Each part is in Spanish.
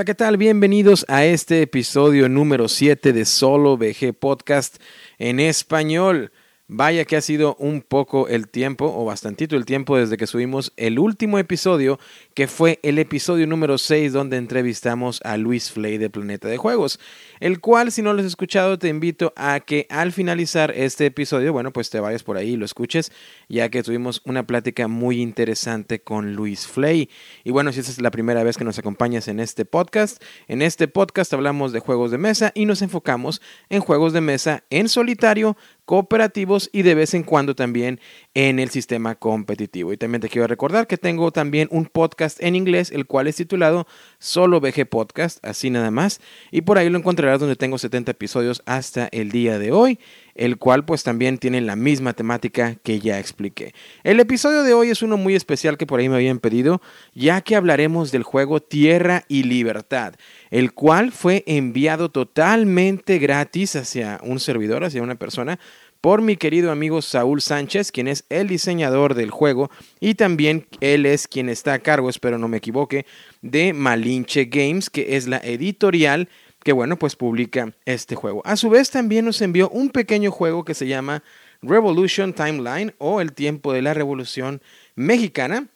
Hola, ¿qué tal? Bienvenidos a este episodio número 7 de Solo VG Podcast en español. Vaya que ha sido un poco el tiempo, o bastantito el tiempo, desde que subimos el último episodio, que fue el episodio número 6, donde entrevistamos a Luis Flay de Planeta de Juegos, el cual, si no lo has escuchado, te invito a que al finalizar este episodio, bueno, pues te vayas por ahí y lo escuches, ya que tuvimos una plática muy interesante con Luis Flay. Y bueno, si esta es la primera vez que nos acompañas en este podcast, en este podcast hablamos de juegos de mesa y nos enfocamos en juegos de mesa en solitario cooperativos y de vez en cuando también en el sistema competitivo. Y también te quiero recordar que tengo también un podcast en inglés, el cual es titulado Solo VG Podcast, así nada más. Y por ahí lo encontrarás donde tengo 70 episodios hasta el día de hoy el cual pues también tiene la misma temática que ya expliqué. El episodio de hoy es uno muy especial que por ahí me habían pedido, ya que hablaremos del juego Tierra y Libertad, el cual fue enviado totalmente gratis hacia un servidor, hacia una persona, por mi querido amigo Saúl Sánchez, quien es el diseñador del juego y también él es quien está a cargo, espero no me equivoque, de Malinche Games, que es la editorial que bueno, pues publica este juego. A su vez también nos envió un pequeño juego que se llama Revolution Timeline o El tiempo de la revolución mexicana,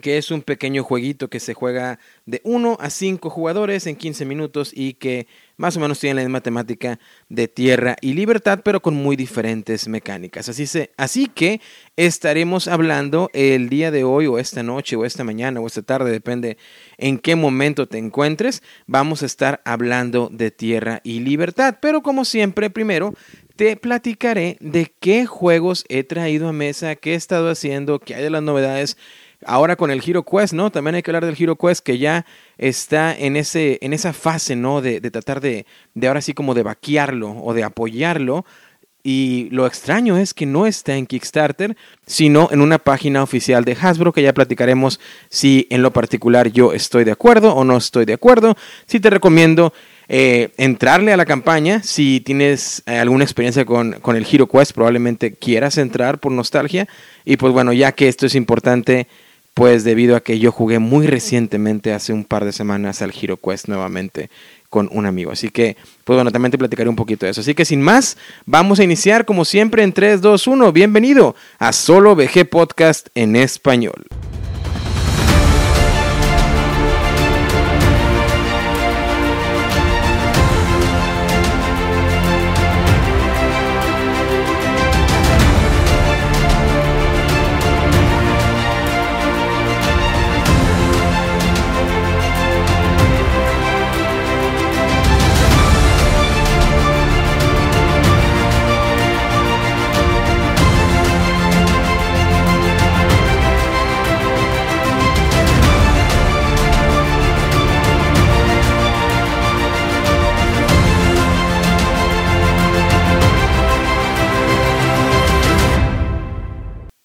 que es un pequeño jueguito que se juega de 1 a 5 jugadores en 15 minutos y que más o menos tiene la misma temática de tierra y libertad, pero con muy diferentes mecánicas. Así, se, así que estaremos hablando el día de hoy o esta noche o esta mañana o esta tarde, depende en qué momento te encuentres, vamos a estar hablando de tierra y libertad. Pero como siempre, primero te platicaré de qué juegos he traído a mesa, qué he estado haciendo, qué hay de las novedades Ahora con el Hero Quest, ¿no? También hay que hablar del Hero Quest que ya está en, ese, en esa fase, ¿no? De, tratar de, de ahora sí como de vaquearlo o de apoyarlo. Y lo extraño es que no está en Kickstarter, sino en una página oficial de Hasbro, que ya platicaremos si en lo particular yo estoy de acuerdo o no estoy de acuerdo. Si te recomiendo eh, entrarle a la campaña, si tienes eh, alguna experiencia con, con el Hero Quest, probablemente quieras entrar por nostalgia. Y pues bueno, ya que esto es importante pues debido a que yo jugué muy recientemente, hace un par de semanas, al Hero Quest nuevamente con un amigo. Así que, pues bueno, también te platicaré un poquito de eso. Así que sin más, vamos a iniciar como siempre en 3, 2, 1. Bienvenido a Solo VG Podcast en español.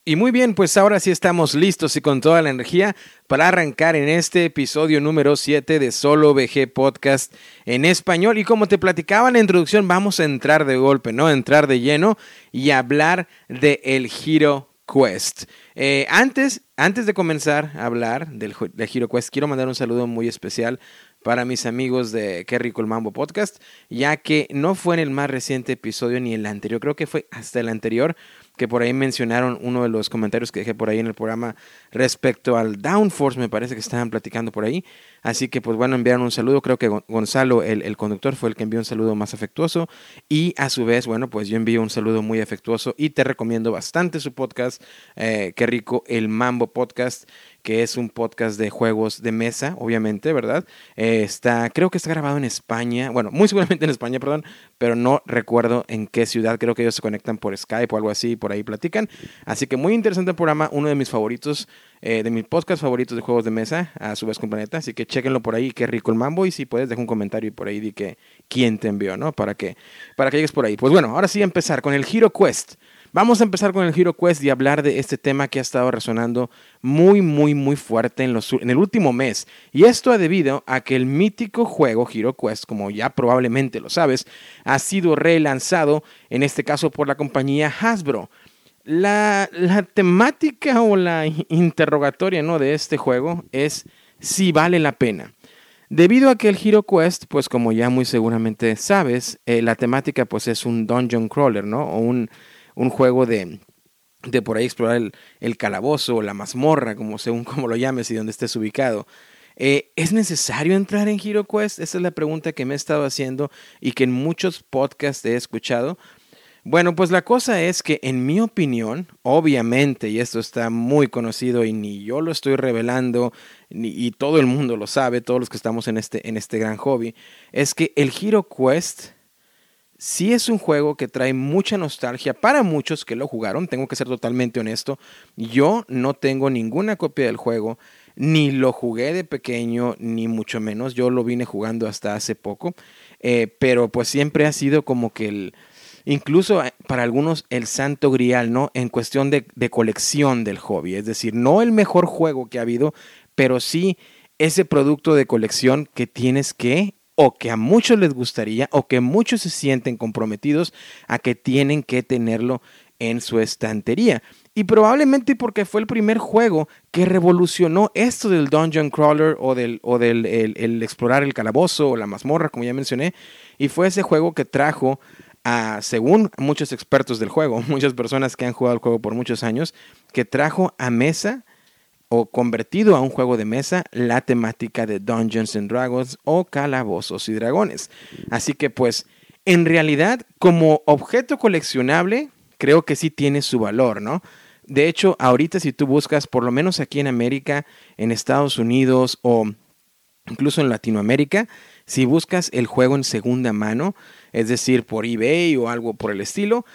Y muy bien, pues ahora sí estamos listos y con toda la energía para arrancar en este episodio número 7 de Solo VG Podcast en español. Y como te platicaba en la introducción, vamos a entrar de golpe, ¿no? Entrar de lleno y hablar de el Hero Quest. Eh, antes, antes de comenzar a hablar del, del Hero Quest, quiero mandar un saludo muy especial para mis amigos de Qué Rico el Mambo Podcast, ya que no fue en el más reciente episodio ni el anterior, creo que fue hasta el anterior que por ahí mencionaron uno de los comentarios que dejé por ahí en el programa respecto al Downforce, me parece que estaban platicando por ahí. Así que, pues bueno, enviaron un saludo. Creo que Gonzalo, el, conductor, fue el que envió un saludo más afectuoso. Y a su vez, bueno, pues yo envío un saludo muy afectuoso y te recomiendo bastante su podcast. Eh, qué rico, el Mambo Podcast que es un podcast de juegos de mesa, obviamente, ¿verdad? Eh, está, creo que está grabado en España, bueno, muy seguramente en España, perdón, pero no recuerdo en qué ciudad, creo que ellos se conectan por Skype o algo así, por ahí platican. Así que muy interesante el programa, uno de mis favoritos, eh, de mis podcasts favoritos de juegos de mesa, a su vez con Planeta, así que chequenlo por ahí, qué rico el mambo, y si puedes, deja un comentario por ahí de que quién te envió, ¿no? Para que, para que llegues por ahí. Pues bueno, ahora sí empezar con el Hero Quest. Vamos a empezar con el Hero Quest y hablar de este tema que ha estado resonando muy, muy, muy fuerte en, los, en el último mes. Y esto ha debido a que el mítico juego Hero Quest, como ya probablemente lo sabes, ha sido relanzado, en este caso por la compañía Hasbro. La, la temática o la interrogatoria ¿no? de este juego es si vale la pena. Debido a que el Hero Quest, pues como ya muy seguramente sabes, eh, la temática pues es un dungeon crawler, ¿no? O un, un juego de, de por ahí explorar el, el, calabozo o la mazmorra, como según como lo llames y donde estés ubicado. Eh, ¿Es necesario entrar en Hero Quest? Esa es la pregunta que me he estado haciendo y que en muchos podcasts he escuchado. Bueno, pues la cosa es que en mi opinión, obviamente, y esto está muy conocido y ni yo lo estoy revelando, ni, y todo el mundo lo sabe, todos los que estamos en este, en este gran hobby, es que el Hero Quest sí es un juego que trae mucha nostalgia para muchos que lo jugaron, tengo que ser totalmente honesto, yo no tengo ninguna copia del juego, ni lo jugué de pequeño, ni mucho menos, yo lo vine jugando hasta hace poco, eh, pero pues siempre ha sido como que el incluso eh, para algunos el santo grial, ¿no? En cuestión de, colección del hobby, es decir, no el mejor juego que ha habido, pero sí ese producto de colección que tienes que o que a muchos les gustaría o que muchos se sienten comprometidos a que tienen que tenerlo en su estantería. Y probablemente porque fue el primer juego que revolucionó esto del dungeon crawler o del, o del el explorar el calabozo o la mazmorra, como ya mencioné. Y fue ese juego que trajo según muchos expertos del juego, muchas personas que han jugado el juego por muchos años, que trajo a mesa o convertido a un juego de mesa la temática de Dungeons and Dragons o calabozos y dragones. Así que pues, en realidad, como objeto coleccionable, creo que sí tiene su valor, ¿no? De hecho, ahorita si tú buscas, por lo menos aquí en América, en Estados Unidos o incluso en Latinoamérica, si buscas el juego en segunda mano, es decir, por eBay o algo por el estilo,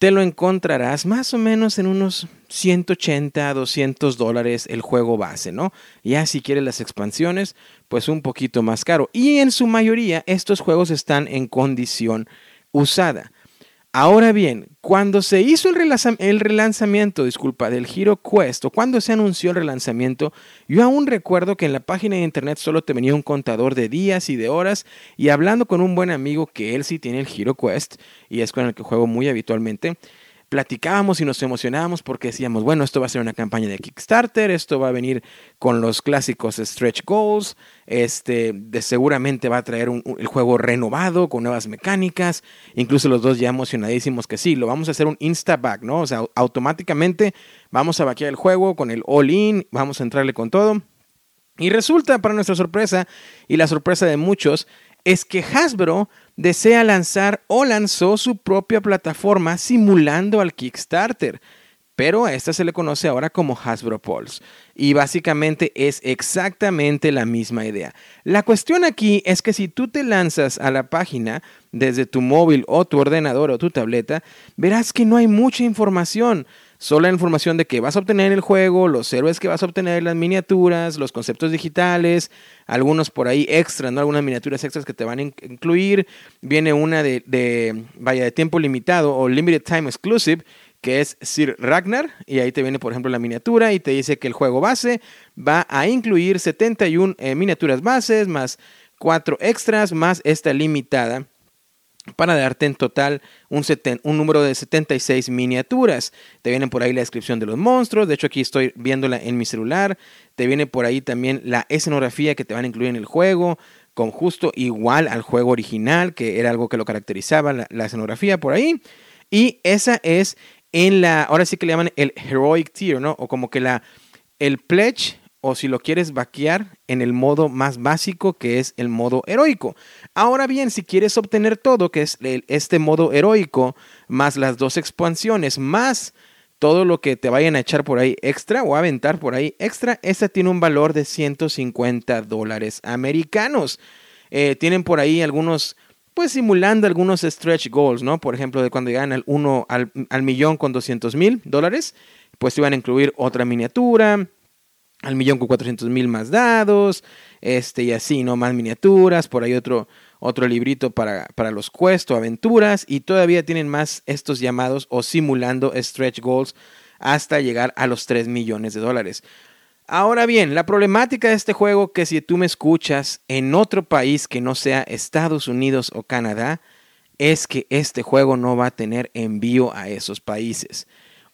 te lo encontrarás más o menos en unos 180, 200 dólares el juego base, ¿no? Ya si quieres las expansiones, pues un poquito más caro. Y en su mayoría estos juegos están en condición usada. Ahora bien, cuando se hizo el, relanzamiento, disculpa, del Hero Quest, o cuando se anunció el relanzamiento, yo aún recuerdo que en la página de internet solo te venía un contador de días y de horas, y hablando con un buen amigo que él sí tiene el Hero Quest, y es con el que juego muy habitualmente, platicábamos y nos emocionábamos porque decíamos, bueno, esto va a ser una campaña de Kickstarter, esto va a venir con los clásicos stretch goals, este, de seguramente va a traer un, el juego renovado con nuevas mecánicas, incluso los dos ya emocionadísimos que sí, lo vamos a hacer un insta-back, ¿no? O sea, automáticamente vamos a vaquear el juego con el all-in, vamos a entrarle con todo. Y resulta, para nuestra sorpresa y la sorpresa de muchos, es que Hasbro desea lanzar o lanzó su propia plataforma simulando al Kickstarter, pero a esta se le conoce ahora como Hasbro Pulse. Y básicamente es exactamente la misma idea. La cuestión aquí es que si tú te lanzas a la página desde tu móvil o tu ordenador o tu tableta, verás que no hay mucha información. Solo la información de que vas a obtener el juego, los héroes que vas a obtener, las miniaturas, los conceptos digitales, algunos por ahí extras, ¿no? Algunas miniaturas extras que te van a incluir. Viene una de, de, de tiempo limitado o Limited Time Exclusive, que es Sir Ragnar, y ahí te viene, por ejemplo, la miniatura y te dice que el juego base va a incluir 71 eh, miniaturas bases, más 4 extras, más esta limitada para darte en total un, un, número de 76 miniaturas. Te viene por ahí la descripción de los monstruos, de hecho aquí estoy viéndola en mi celular. Te viene por ahí también la escenografía que te van a incluir en el juego, con justo igual al juego original, que era algo que lo caracterizaba, la, la escenografía por ahí. Y esa es en la, ahora sí que le llaman el Heroic Tier, ¿no? O como que la, el Pledge o si lo quieres vaquear en el modo más básico que es el modo heroico. Ahora bien, si quieres obtener todo, que es este modo heroico, más las dos expansiones, más todo lo que te vayan a echar por ahí extra o aventar por ahí extra, esta tiene un valor de 150 dólares americanos. Eh, tienen por ahí algunos, pues simulando algunos stretch goals, ¿no? Por ejemplo, de cuando llegan al, uno, al, al millón con 200 mil dólares, pues te van a incluir otra miniatura, al millón con cuatrocientos mil más dados, este y así, ¿no? Más miniaturas, por ahí otro, otro librito para, para los quests aventuras y todavía tienen más estos llamados o simulando stretch goals hasta llegar a los 3 millones de dólares. Ahora bien, la problemática de este juego que si tú me escuchas en otro país que no sea Estados Unidos o Canadá, es que este juego no va a tener envío a esos países.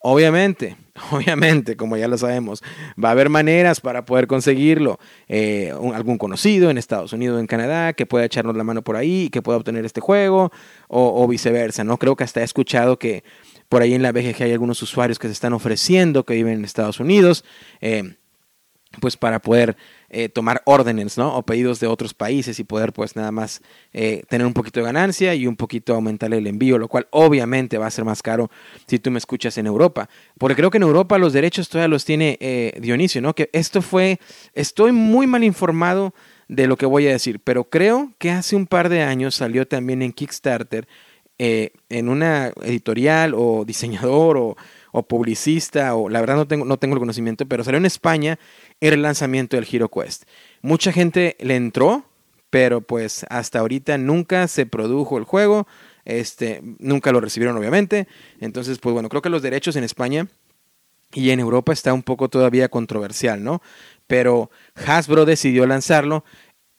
Obviamente, obviamente, como ya lo sabemos, va a haber maneras para poder conseguirlo. Eh, algún conocido en Estados Unidos o en Canadá que pueda echarnos la mano por ahí y que pueda obtener este juego o, viceversa, ¿no? Creo que hasta he escuchado que por ahí en la BGG hay algunos usuarios que se están ofreciendo que viven en Estados Unidos. Eh, pues para poder eh, tomar órdenes, ¿no? O pedidos de otros países y poder pues nada más eh, tener un poquito de ganancia y un poquito aumentar el envío, lo cual obviamente va a ser más caro si tú me escuchas en Europa. Porque creo que en Europa los derechos todavía los tiene eh, Dionisio, ¿no? Que esto fue, estoy muy mal informado de lo que voy a decir, pero creo que hace un par de años salió también en Kickstarter, en una editorial o diseñador o o publicista, o la verdad no tengo, no tengo el conocimiento, pero salió en España, era el lanzamiento del Hero Quest. Mucha gente le entró, pero pues hasta ahorita nunca se produjo el juego, este, nunca lo recibieron obviamente. Entonces, pues bueno, creo que los derechos en España y en Europa está un poco todavía controversial, ¿no? Pero Hasbro decidió lanzarlo.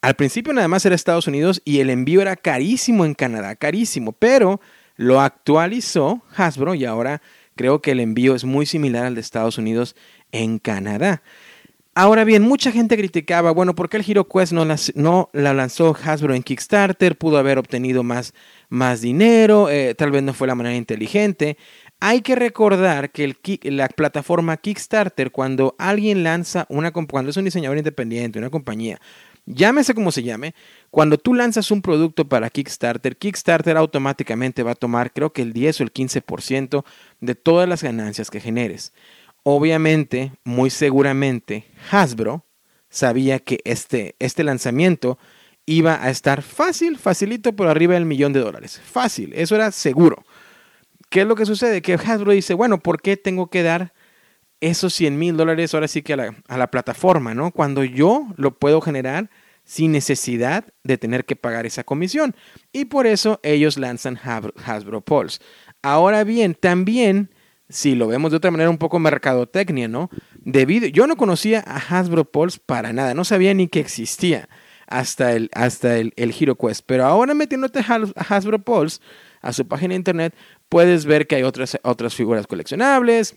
Al principio nada más era Estados Unidos y el envío era carísimo en Canadá, carísimo, pero lo actualizó Hasbro y ahora Creo que el envío es muy similar al de Estados Unidos en Canadá. Ahora bien, mucha gente criticaba, bueno, ¿por qué el HeroQuest no, la lanzó Hasbro en Kickstarter? Pudo haber obtenido más, más dinero, eh, tal vez no fue la manera inteligente. Hay que recordar que la plataforma Kickstarter, cuando alguien lanza una, cuando es un diseñador independiente, una compañía, llámese como se llame, cuando tú lanzas un producto para Kickstarter, Kickstarter automáticamente va a tomar creo que el 10 o el 15% de todas las ganancias que generes. Obviamente, muy seguramente, Hasbro sabía que este, este lanzamiento iba a estar fácil, facilito por arriba del millón de dólares. Fácil, eso era seguro. ¿Qué es lo que sucede? Que Hasbro dice, bueno, ¿por qué tengo que dar esos 100 mil dólares ahora sí que a la, a la plataforma, ¿no? Cuando yo lo puedo generar sin necesidad de tener que pagar esa comisión. Y por eso ellos lanzan Hasbro Pulse. Ahora bien, también, si lo vemos de otra manera un poco mercadotecnia, ¿no? Debido, yo no conocía a Hasbro Pulse para nada, no sabía ni que existía hasta el, hasta el, el. Pero ahora metiéndote a Hasbro Pulse, a su página de internet, puedes ver que hay otras, otras figuras coleccionables,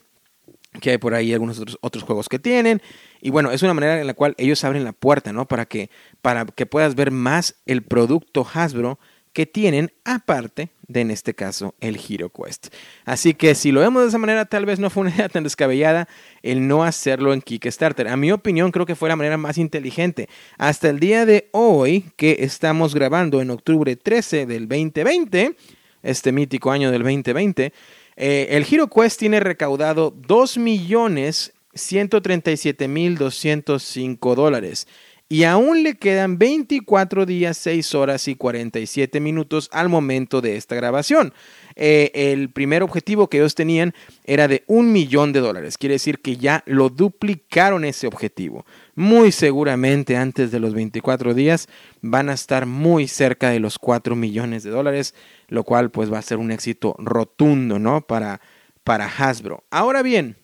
que hay por ahí algunos otros, otros juegos que tienen. Y bueno, es una manera en la cual ellos abren la puerta, ¿no? Para que, para que puedas ver más el producto Hasbro que tienen, aparte de, en este caso, el Hero Quest. Así que si lo vemos de esa manera, tal vez no fue una idea tan descabellada el no hacerlo en Kickstarter. A mi opinión, creo que fue la manera más inteligente. Hasta el día de hoy, que estamos grabando en octubre 13 del 2020, este mítico año del 2020, eh, el Hero Quest tiene recaudado 2.137.205 dólares y aún le quedan 24 días, 6 horas y 47 minutos al momento de esta grabación. Eh, el primer objetivo que ellos tenían era de un millón de dólares. Quiere decir que ya lo duplicaron ese objetivo. Muy seguramente antes de los 24 días van a estar muy cerca de los 4 millones de dólares, lo cual pues va a ser un éxito rotundo, ¿no? Para, para Hasbro. Ahora bien,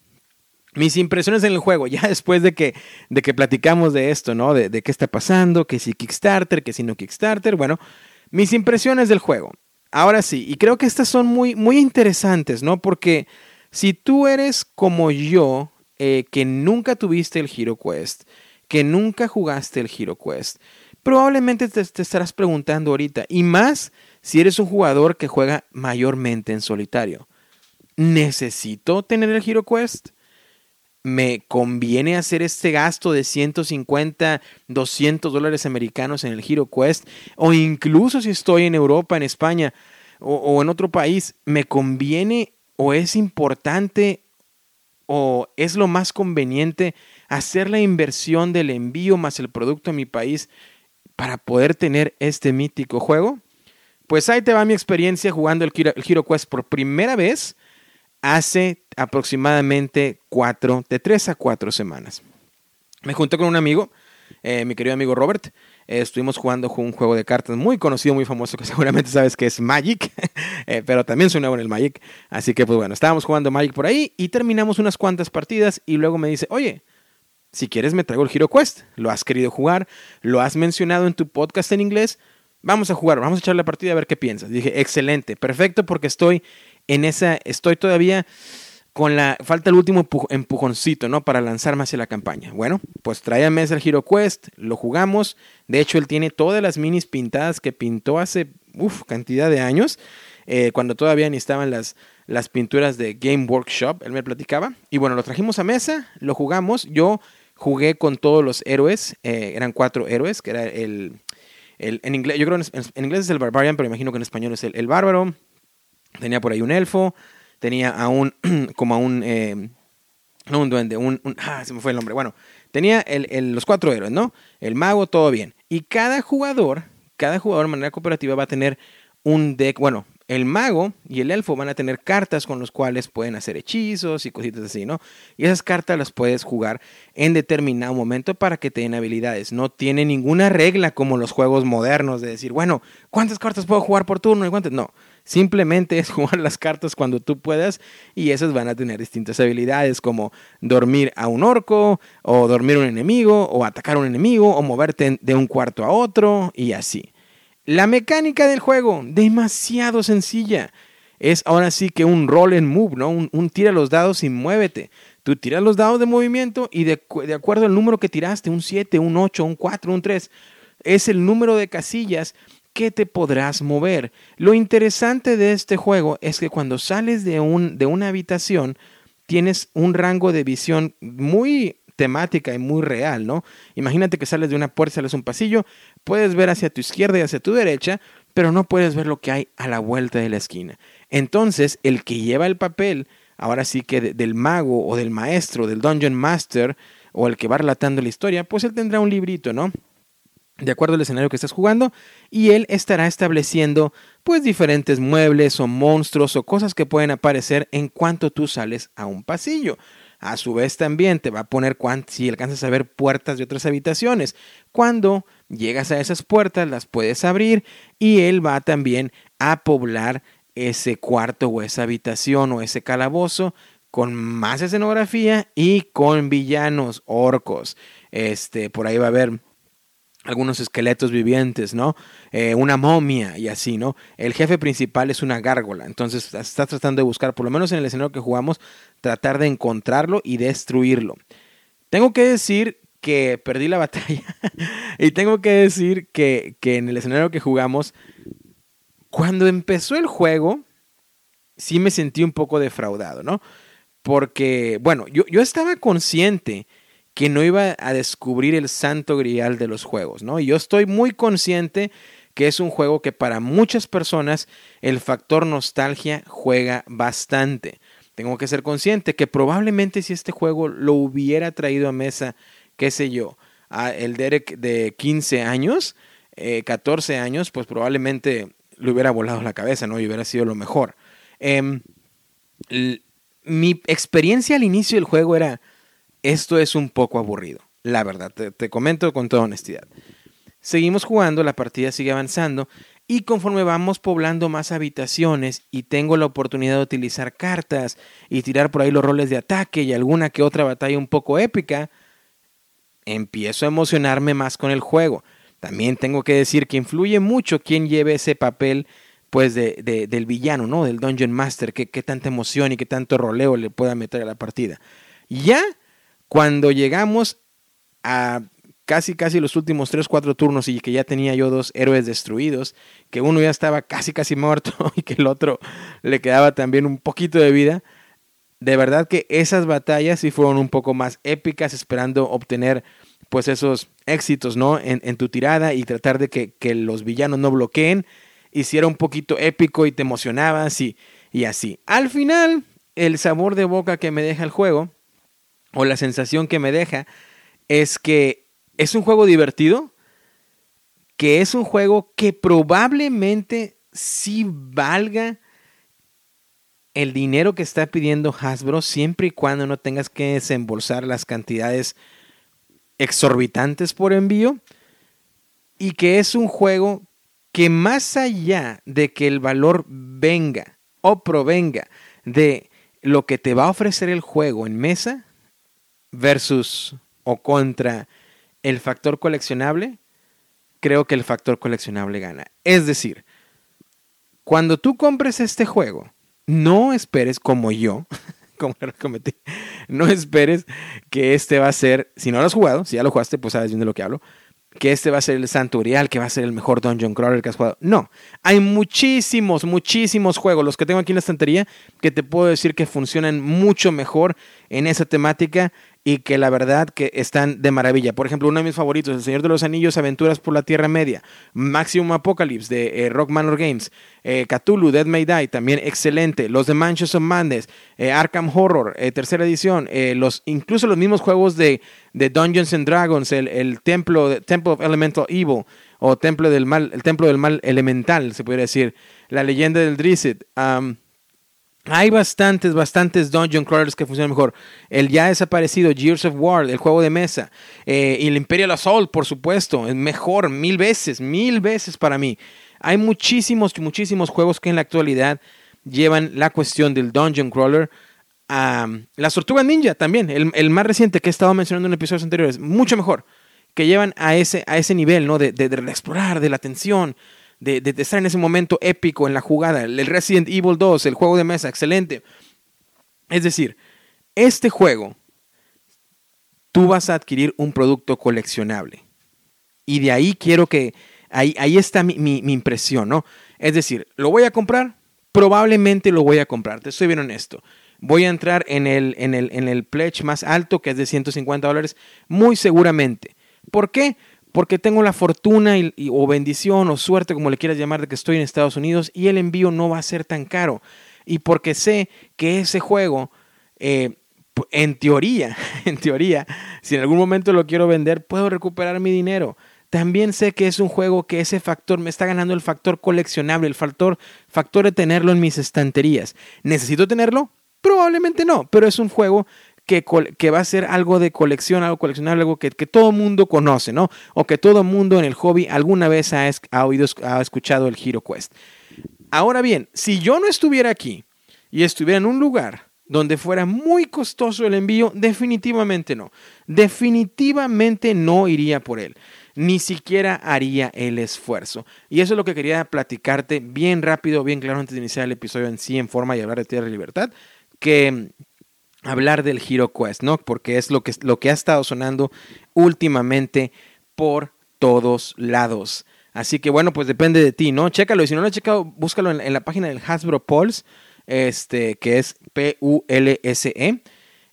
mis impresiones en el juego, ya después de que, de que platicamos de esto, ¿no? De, de qué está pasando, que si Kickstarter, que si no Kickstarter, bueno, mis impresiones del juego. Ahora sí, y creo que estas son muy, muy interesantes, ¿no? Porque si tú eres como yo, eh, que nunca tuviste el Hero Quest, que nunca jugaste el Hero Quest, probablemente te, te estarás preguntando ahorita, y más si eres un jugador que juega mayormente en solitario. ¿Necesito tener el Hero Quest? Me conviene hacer este gasto de 150, 200 dólares americanos en el Hero Quest, o incluso si estoy en Europa, en España o, en otro país, me conviene o es importante o es lo más conveniente hacer la inversión del envío más el producto a mi país para poder tener este mítico juego? Pues ahí te va mi experiencia jugando el Hero Quest por primera vez hace aproximadamente cuatro, de tres a cuatro semanas. Me junté con un amigo, eh, mi querido amigo Robert. Eh, estuvimos jugando un juego de cartas muy conocido, muy famoso, que seguramente sabes que es Magic, eh, pero también soy nuevo en el Magic. Así que, pues bueno, estábamos jugando Magic por ahí y terminamos unas cuantas partidas y luego me dice, oye, si quieres me traigo el Hero Quest. Lo has querido jugar, lo has mencionado en tu podcast en inglés. Vamos a jugar, vamos a echar la partida a ver qué piensas. Dije, excelente, perfecto, porque estoy en esa, estoy todavía con la falta el último empujoncito, ¿no? Para lanzarme hacia la campaña. Bueno, pues trae a mesa el Hero Quest, lo jugamos. De hecho, él tiene todas las minis pintadas que pintó hace, uff, cantidad de años, eh, cuando todavía ni estaban las, las pinturas de Game Workshop, él me platicaba. Y bueno, lo trajimos a mesa, lo jugamos. Yo jugué con todos los héroes, eh, eran cuatro héroes, que era el, el en inglés, yo creo en, en, inglés es el Barbarian, pero imagino que en español es el, el Bárbaro. Tenía por ahí un elfo, tenía a un, como a un, eh, no un duende, un, ah, se me fue el nombre, bueno, tenía el, los cuatro héroes, ¿no? El mago, todo bien. Y cada jugador, cada jugador de manera cooperativa va a tener un deck, bueno, el mago y el elfo van a tener cartas con los cuales pueden hacer hechizos y cositas así, ¿no? Y esas cartas las puedes jugar en determinado momento para que te den habilidades. No tiene ninguna regla como los juegos modernos de decir, bueno, ¿cuántas cartas puedo jugar por turno y cuántas? No. Simplemente es jugar las cartas cuando tú puedas y esas van a tener distintas habilidades como dormir a un orco o dormir a un enemigo o atacar a un enemigo o moverte de un cuarto a otro y así. La mecánica del juego, demasiado sencilla. Es ahora sí que un roll and move, ¿no? Un, tira los dados y muévete. Tú tiras los dados de movimiento y de, de acuerdo al número que tiraste, un 7, un 8, un 4, un 3, es el número de casillas que te podrás mover. Lo interesante de este juego es que cuando sales de, un, de una habitación, tienes un rango de visión muy temática y muy real, ¿no? Imagínate que sales de una puerta, sales un pasillo, puedes ver hacia tu izquierda y hacia tu derecha, pero no puedes ver lo que hay a la vuelta de la esquina. Entonces, el que lleva el papel, ahora sí que del mago o del maestro, del dungeon master, o el que va relatando la historia, pues él tendrá un librito, ¿no? De acuerdo al escenario que estás jugando y él estará estableciendo pues diferentes muebles o monstruos o cosas que pueden aparecer en cuanto tú sales a un pasillo. A su vez también te va a poner si alcanzas a ver puertas de otras habitaciones. Cuando llegas a esas puertas las puedes abrir y él va también a poblar ese cuarto o esa habitación o ese calabozo con más escenografía y con villanos orcos. Este, por ahí va a haber algunos esqueletos vivientes, ¿no? Eh, una momia y así, ¿no? El jefe principal es una gárgola, entonces estás tratando de buscar, por lo menos en el escenario que jugamos, tratar de encontrarlo y destruirlo. Tengo que decir que perdí la batalla y tengo que decir que, que, en el escenario que jugamos, cuando empezó el juego, sí me sentí un poco defraudado, ¿no? Porque, bueno, yo, yo estaba consciente que no iba a descubrir el santo grial de los juegos, ¿no? Y yo estoy muy consciente que es un juego que para muchas personas el factor nostalgia juega bastante. Tengo que ser consciente que probablemente si este juego lo hubiera traído a mesa, qué sé yo, a el Derek de 15 años, 14 eh, años, pues probablemente le hubiera volado la cabeza, ¿no? Y hubiera sido lo mejor. Em, mi experiencia al inicio del juego era esto es un poco aburrido, la verdad, te, comento con toda honestidad. Seguimos jugando, la partida sigue avanzando y conforme vamos poblando más habitaciones y tengo la oportunidad de utilizar cartas y tirar por ahí los roles de ataque y alguna que otra batalla un poco épica, empiezo a emocionarme más con el juego. También tengo que decir que influye mucho quién lleve ese papel pues de, del villano, ¿no? Del Dungeon Master, qué tanta emoción y qué tanto roleo le pueda meter a la partida. Ya cuando llegamos a casi casi los últimos 3, 4 turnos y que ya tenía yo dos héroes destruidos, que uno ya estaba casi casi muerto y que el otro le quedaba también un poquito de vida, de verdad que esas batallas sí fueron un poco más épicas, esperando obtener pues esos éxitos, ¿no? En, tu tirada y tratar de que, los villanos no bloqueen, hiciera un poquito épico y te emocionabas y, y así. Al final, el sabor de boca que me deja el juego o la sensación que me deja es que es un juego divertido, que es un juego que probablemente sí valga el dinero que está pidiendo Hasbro siempre y cuando no tengas que desembolsar las cantidades exorbitantes por envío y que es un juego que más allá de que el valor venga o provenga de lo que te va a ofrecer el juego en mesa, versus o contra el factor coleccionable, creo que el factor coleccionable gana. Es decir, cuando tú compres este juego, no esperes como yo, como le cometí, no esperes que este va a ser, si no lo has jugado, si ya lo jugaste, pues sabes bien de lo que hablo, que este va a ser el santo que va a ser el mejor dungeon crawler que has jugado. No, hay muchísimos, muchísimos juegos, los que tengo aquí en la estantería, que te puedo decir que funcionan mucho mejor en esa temática y que la verdad que están de maravilla. Por ejemplo, uno de mis favoritos, El Señor de los Anillos, Aventuras por la Tierra Media, Maximum Apocalypse de eh, Rock Manor Games, eh, Cthulhu, Dead May Die, también excelente, los de Mansions of eh, Arkham Horror, tercera edición, los, incluso los mismos juegos de, de Dungeons and Dragons, el, el templo, Temple of Elemental Evil, o Templo del Mal, el Templo del Mal Elemental, se podría decir, la leyenda del Drizzt, hay bastantes, bastantes Dungeon Crawlers que funcionan mejor. El ya desaparecido Gears of War, el juego de mesa. Eh, y el Imperial Assault, por supuesto. Es mejor, mil veces, mil veces para mí. Hay muchísimos, muchísimos juegos que en la actualidad llevan la cuestión del Dungeon Crawler a las Tortugas Ninja también. El, más reciente que he estado mencionando en episodios anteriores. Mucho mejor. Que llevan a ese, a ese nivel, ¿no? De, de, de explorar, de la atención de, estar en ese momento épico en la jugada. El Resident Evil 2, el juego de mesa, excelente. Es decir, este juego, tú vas a adquirir un producto coleccionable. Y de ahí quiero que, ahí, ahí está mi, impresión, ¿no? Es decir, ¿lo voy a comprar? Probablemente lo voy a comprar, te estoy bien honesto. Voy a entrar en el, en el, en el pledge más alto, que es de 150 dólares, muy seguramente. ¿Por qué? Porque tengo la fortuna o bendición o suerte, como le quieras llamar, de que estoy en Estados Unidos y el envío no va a ser tan caro. Y porque sé que ese juego, eh, en teoría, en teoría, si en algún momento lo quiero vender, puedo recuperar mi dinero. También sé que es un juego que ese factor me está ganando el factor coleccionable, el factor, factor de tenerlo en mis estanterías. ¿Necesito tenerlo? Probablemente no, pero es un juego que, va a ser algo de colección, algo coleccionable, algo que, que todo mundo conoce, ¿no? O que todo mundo en el hobby alguna vez ha, oído, ha escuchado el Hero Quest. Ahora bien, si yo no estuviera aquí y estuviera en un lugar donde fuera muy costoso el envío, definitivamente no. Definitivamente no iría por él. Ni siquiera haría el esfuerzo. Y eso es lo que quería platicarte bien rápido, bien claro antes de iniciar el episodio en sí en forma y hablar de Tierra y Libertad. Que hablar del Hero Quest, ¿no? Porque es lo que, lo que ha estado sonando últimamente por todos lados. Así que bueno, pues depende de ti, ¿no? Chécalo y si no lo has checado, búscalo en, la página del Hasbro Pulse, este, que es P-U-L-S-E.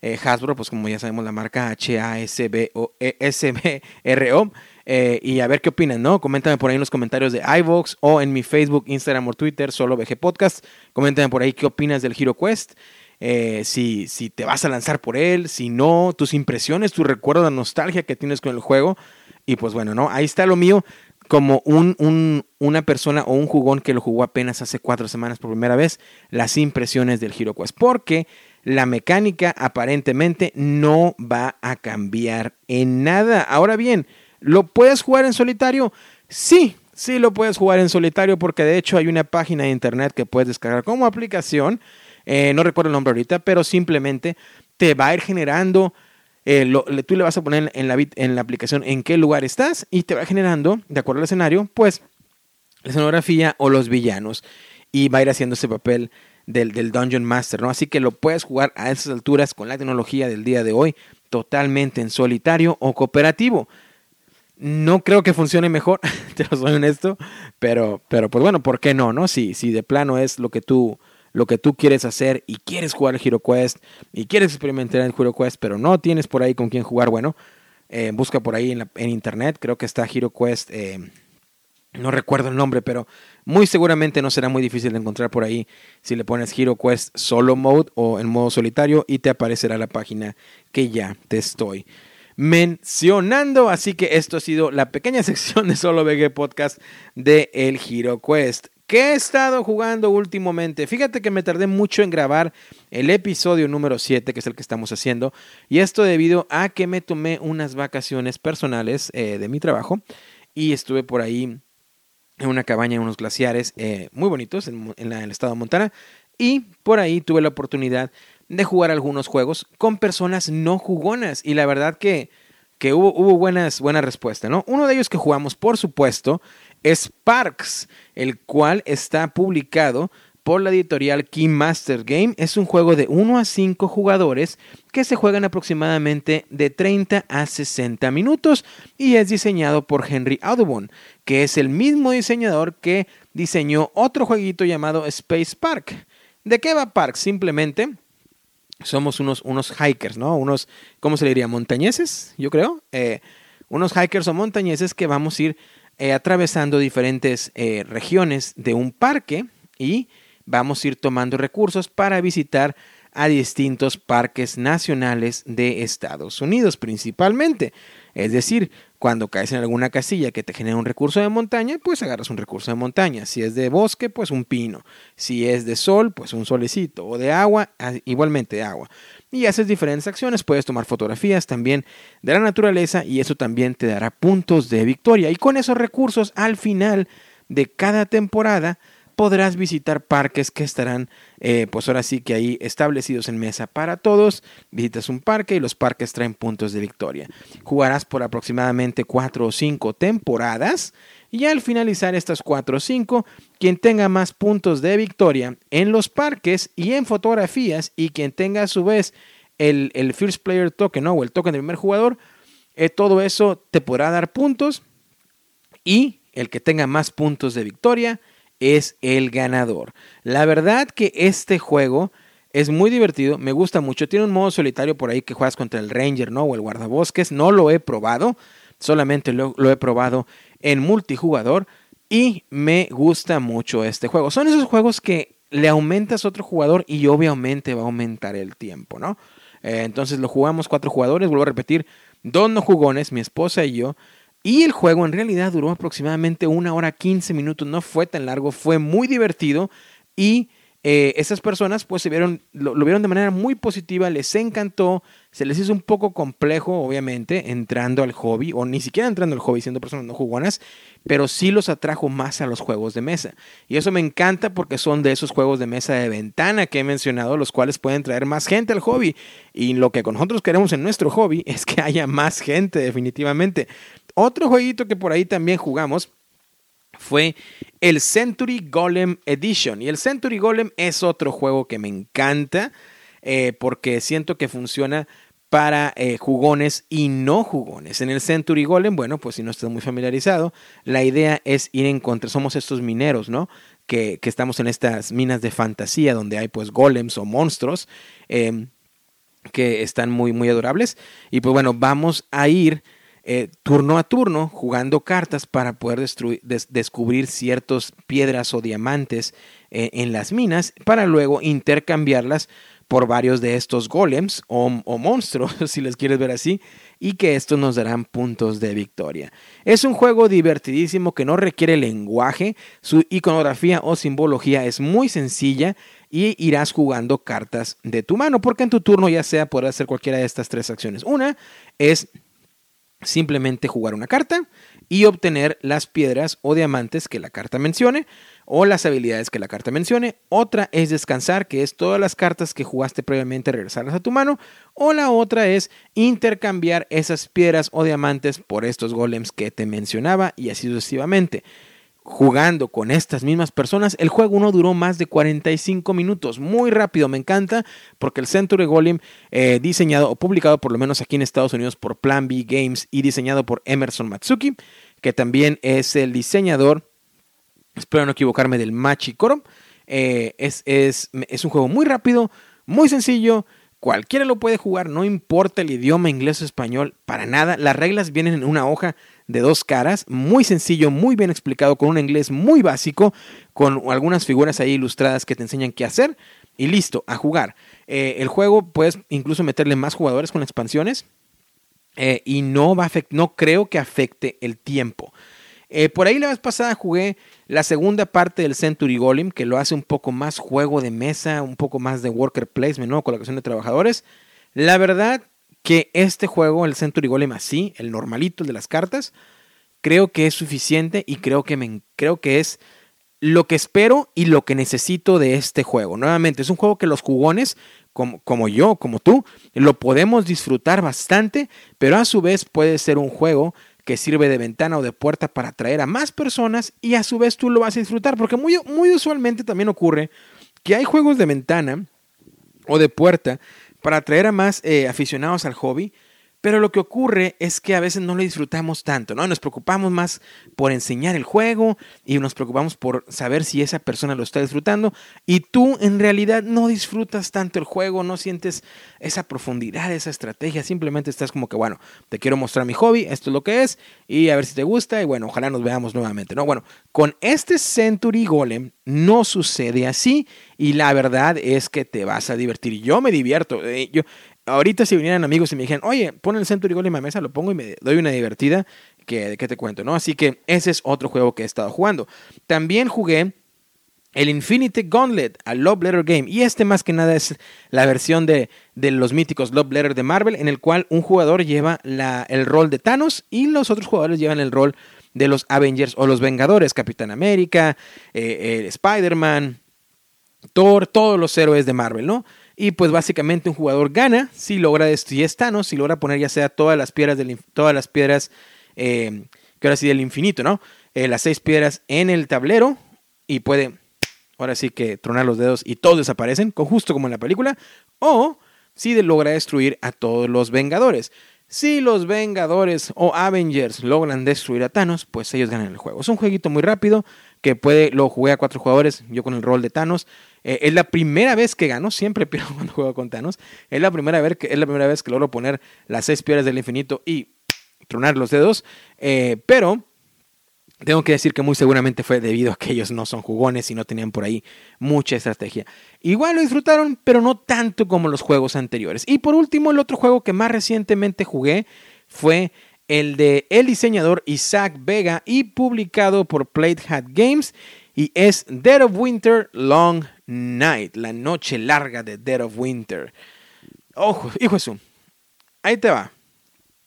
Eh, Hasbro, pues como ya sabemos, la marca H-A-S-B-O-S-B-R-O. E, eh, y a ver qué opinan, ¿no? Coméntame por ahí en los comentarios de iVox o en mi Facebook, Instagram o Twitter, solo VG Podcast. Coméntame por ahí qué opinas del Hero Quest. Eh, si, si te vas a lanzar por él, si no, tus impresiones, tu recuerdo, la nostalgia que tienes con el juego. Y pues bueno, ¿no? Ahí está lo mío como un, un, una persona o un jugón que lo jugó apenas hace cuatro semanas por primera vez, las impresiones del Hero. Porque la mecánica aparentemente no va a cambiar en nada. Ahora bien, ¿lo puedes jugar en solitario? Sí, sí lo puedes jugar en solitario porque de hecho hay una página de internet que puedes descargar como aplicación eh, no recuerdo el nombre ahorita, pero simplemente te va a ir generando, eh, tú le vas a poner en la, aplicación en qué lugar estás y te va generando, de acuerdo al escenario, pues la escenografía o los villanos y va a ir haciendo ese papel del, del Dungeon Master, ¿no? Así que lo puedes jugar a esas alturas con la tecnología del día de hoy, totalmente en solitario o cooperativo. No creo que funcione mejor, te lo soy pero, pero pues bueno, ¿por qué no? no? Si, si de plano es lo que tú lo que tú quieres hacer y quieres jugar el Hero Quest y quieres experimentar el Hero Quest, pero no tienes por ahí con quién jugar, bueno, eh, busca por ahí en, internet, creo que está Hero Quest, eh, no recuerdo el nombre, pero muy seguramente no será muy difícil de encontrar por ahí si le pones Hero Quest Solo Mode o en modo solitario y te aparecerá la página que ya te estoy mencionando. Así que esto ha sido la pequeña sección de Solo VG Podcast de El Hero Quest. ¿Qué he estado jugando últimamente? Fíjate que me tardé mucho en grabar el episodio número 7, que es el que estamos haciendo, y esto debido a que me tomé unas vacaciones personales eh, de mi trabajo y estuve por ahí en una cabaña en unos glaciares eh, muy bonitos en, el estado de Montana y por ahí tuve la oportunidad de jugar algunos juegos con personas no jugonas y la verdad que, que hubo, buenas, buena respuesta, ¿no? Uno de ellos que jugamos, por supuesto, Sparks, el cual está publicado por la editorial Keymaster Game. Es un juego de 1 a 5 jugadores que se juegan aproximadamente de 30 a 60 minutos y es diseñado por Henry Audubon, que es el mismo diseñador que diseñó otro jueguito llamado Space Park. ¿De qué va Park? Simplemente somos unos, unos hikers, ¿no? Unos, ¿cómo se le diría? Montañeses, yo creo. Eh, unos hikers o montañeses que vamos a ir eh, atravesando diferentes eh, regiones de un parque y vamos a ir tomando recursos para visitar a distintos parques nacionales de Estados Unidos principalmente. Es decir, cuando caes en alguna casilla que te genera un recurso de montaña, pues agarras un recurso de montaña. Si es de bosque, pues un pino. Si es de sol, pues un solecito. O de agua, ah, igualmente de agua. Y haces diferentes acciones. Puedes tomar fotografías también de la naturaleza y eso también te dará puntos de victoria. Y con esos recursos, al final de cada temporada, podrás visitar parques que estarán, eh, pues ahora sí que ahí establecidos en mesa para todos. Visitas un parque y los parques traen puntos de victoria. Jugarás por aproximadamente cuatro o cinco temporadas y al finalizar estas cuatro o cinco, quien tenga más puntos de victoria en los parques y en fotografías y quien tenga a su vez el, First Player Token o el token del primer jugador, eh, todo eso te podrá dar puntos y el que tenga más puntos de victoria es el ganador. La verdad que este juego es muy divertido, me gusta mucho. Tiene un modo solitario por ahí que juegas contra el Ranger, ¿no? O el guardabosques. No lo he probado, solamente lo, he probado en multijugador y me gusta mucho este juego. Son esos juegos que le aumentas a otro jugador y obviamente va a aumentar el tiempo, ¿no? Eh, entonces lo jugamos cuatro jugadores, vuelvo a repetir, dos no jugones, mi esposa y yo. Y el juego en realidad duró aproximadamente una hora 15 minutos, no fue tan largo, fue muy divertido y eh, esas personas pues se vieron, lo, vieron de manera muy positiva, les encantó, se les hizo un poco complejo obviamente entrando al hobby o ni siquiera entrando al hobby siendo personas no jugonas, pero sí los atrajo más a los juegos de mesa. Y eso me encanta porque son de esos juegos de mesa de ventana que he mencionado, los cuales pueden traer más gente al hobby. Y lo que nosotros queremos en nuestro hobby es que haya más gente definitivamente. Otro jueguito que por ahí también jugamos fue el Century Golem Edition. Y el Century Golem es otro juego que me encanta eh, porque siento que funciona para eh, jugones y no jugones. En el Century Golem, bueno, pues si no estás muy familiarizado, la idea es ir en contra, somos estos mineros, ¿no? Que, estamos en estas minas de fantasía donde hay pues golems o monstruos em, que están muy, muy adorables. Y pues bueno, vamos a ir eh, turno a turno jugando cartas para poder descubrir ciertas piedras o diamantes eh, en las minas para luego intercambiarlas por varios de estos golems o, monstruos, si les quieres ver así, y que estos nos darán puntos de victoria. Es un juego divertidísimo que no requiere lenguaje, su iconografía o simbología es muy sencilla y irás jugando cartas de tu mano, porque en tu turno ya sea podrás hacer cualquiera de estas tres acciones. Una es simplemente jugar una carta y obtener las piedras o diamantes que la carta mencione o las habilidades que la carta mencione. Otra es descansar, que es todas las cartas que jugaste previamente regresarlas a tu mano. O la otra es intercambiar esas piedras o diamantes por estos golems que te mencionaba y así sucesivamente jugando con estas mismas personas. El juego no duró más de 45 minutos, muy rápido, me encanta, porque el Century Golem, eh, diseñado o publicado por lo menos aquí en Estados Unidos por Plan B Games y diseñado por Emerson Matsuki, que también es el diseñador, espero no equivocarme, del Machi. Eh, es, es, es un juego muy rápido, muy sencillo. Cualquiera lo puede jugar, no importa el idioma inglés o español, para nada. Las reglas vienen en una hoja de dos caras, muy sencillo, muy bien explicado, con un inglés muy básico, con algunas figuras ahí ilustradas que te enseñan qué hacer y listo, a jugar. Eh, el juego puedes incluso meterle más jugadores con expansiones eh, y no, va a no creo que afecte el tiempo. Eh, por ahí la vez pasada jugué la segunda parte del Century Golem, que lo hace un poco más juego de mesa, un poco más de worker placement, ¿no? colocación de trabajadores. La verdad, que este juego, el Century Golem así, el normalito, el de las cartas, creo que es suficiente y creo que, me, creo que es lo que espero y lo que necesito de este juego. Nuevamente, es un juego que los jugones, como, como yo, como tú, lo podemos disfrutar bastante, pero a su vez puede ser un juego que sirve de ventana o de puerta para atraer a más personas y a su vez tú lo vas a disfrutar, porque muy, muy usualmente también ocurre que hay juegos de ventana o de puerta para atraer a más eh, aficionados al hobby, pero lo que ocurre es que a veces no lo disfrutamos tanto, ¿no? Nos preocupamos más por enseñar el juego y nos preocupamos por saber si esa persona lo está disfrutando y tú en realidad no disfrutas tanto el juego, no sientes esa profundidad, esa estrategia, simplemente estás como que, bueno, te quiero mostrar mi hobby, esto es lo que es y a ver si te gusta y bueno, ojalá nos veamos nuevamente, ¿no? Bueno, con este Century Golem no sucede así y la verdad es que te vas a divertir. Yo me divierto. Eh, yo, ahorita si vinieran amigos y me dijeran, oye, pon el Century Golem a mesa, lo pongo y me doy una divertida, que, ¿qué te cuento? ¿no? Así que ese es otro juego que he estado jugando. También jugué el Infinity Gauntlet a Love Letter Game. Y este más que nada es la versión de, de los míticos Love Letter de Marvel, en el cual un jugador lleva la, el rol de Thanos y los otros jugadores llevan el rol de los Avengers o los Vengadores, Capitán América, eh, Spider-Man, Thor, todos los héroes de Marvel, ¿no? Y pues básicamente un jugador gana si logra, es Thanos, si logra poner ya sea todas las piedras, del, todas las piedras, eh, que ahora sí del infinito, ¿no? Eh, las seis piedras en el tablero y puede, ahora sí que tronar los dedos y todos desaparecen, justo como en la película, o si logra destruir a todos los Vengadores. Si los Vengadores o Avengers logran destruir a Thanos, pues ellos ganan el juego. Es un jueguito muy rápido que puede, lo jugué a cuatro jugadores, yo con el rol de Thanos. Eh, es la primera vez que gano, siempre pierdo cuando juego con Thanos. Es la primera vez que, es la primera vez que logro poner las seis piedras del infinito y tronar los dedos. Eh, pero tengo que decir que muy seguramente fue debido a que ellos no son jugones y no tenían por ahí mucha estrategia. Igual lo disfrutaron, pero no tanto como los juegos anteriores. Y por último, el otro juego que más recientemente jugué fue el de el diseñador Isaac Vega y publicado por Plate Hat Games y es Dead of Winter Long Night, la noche larga de Dead of Winter. Ojo, hijo de Ahí te va.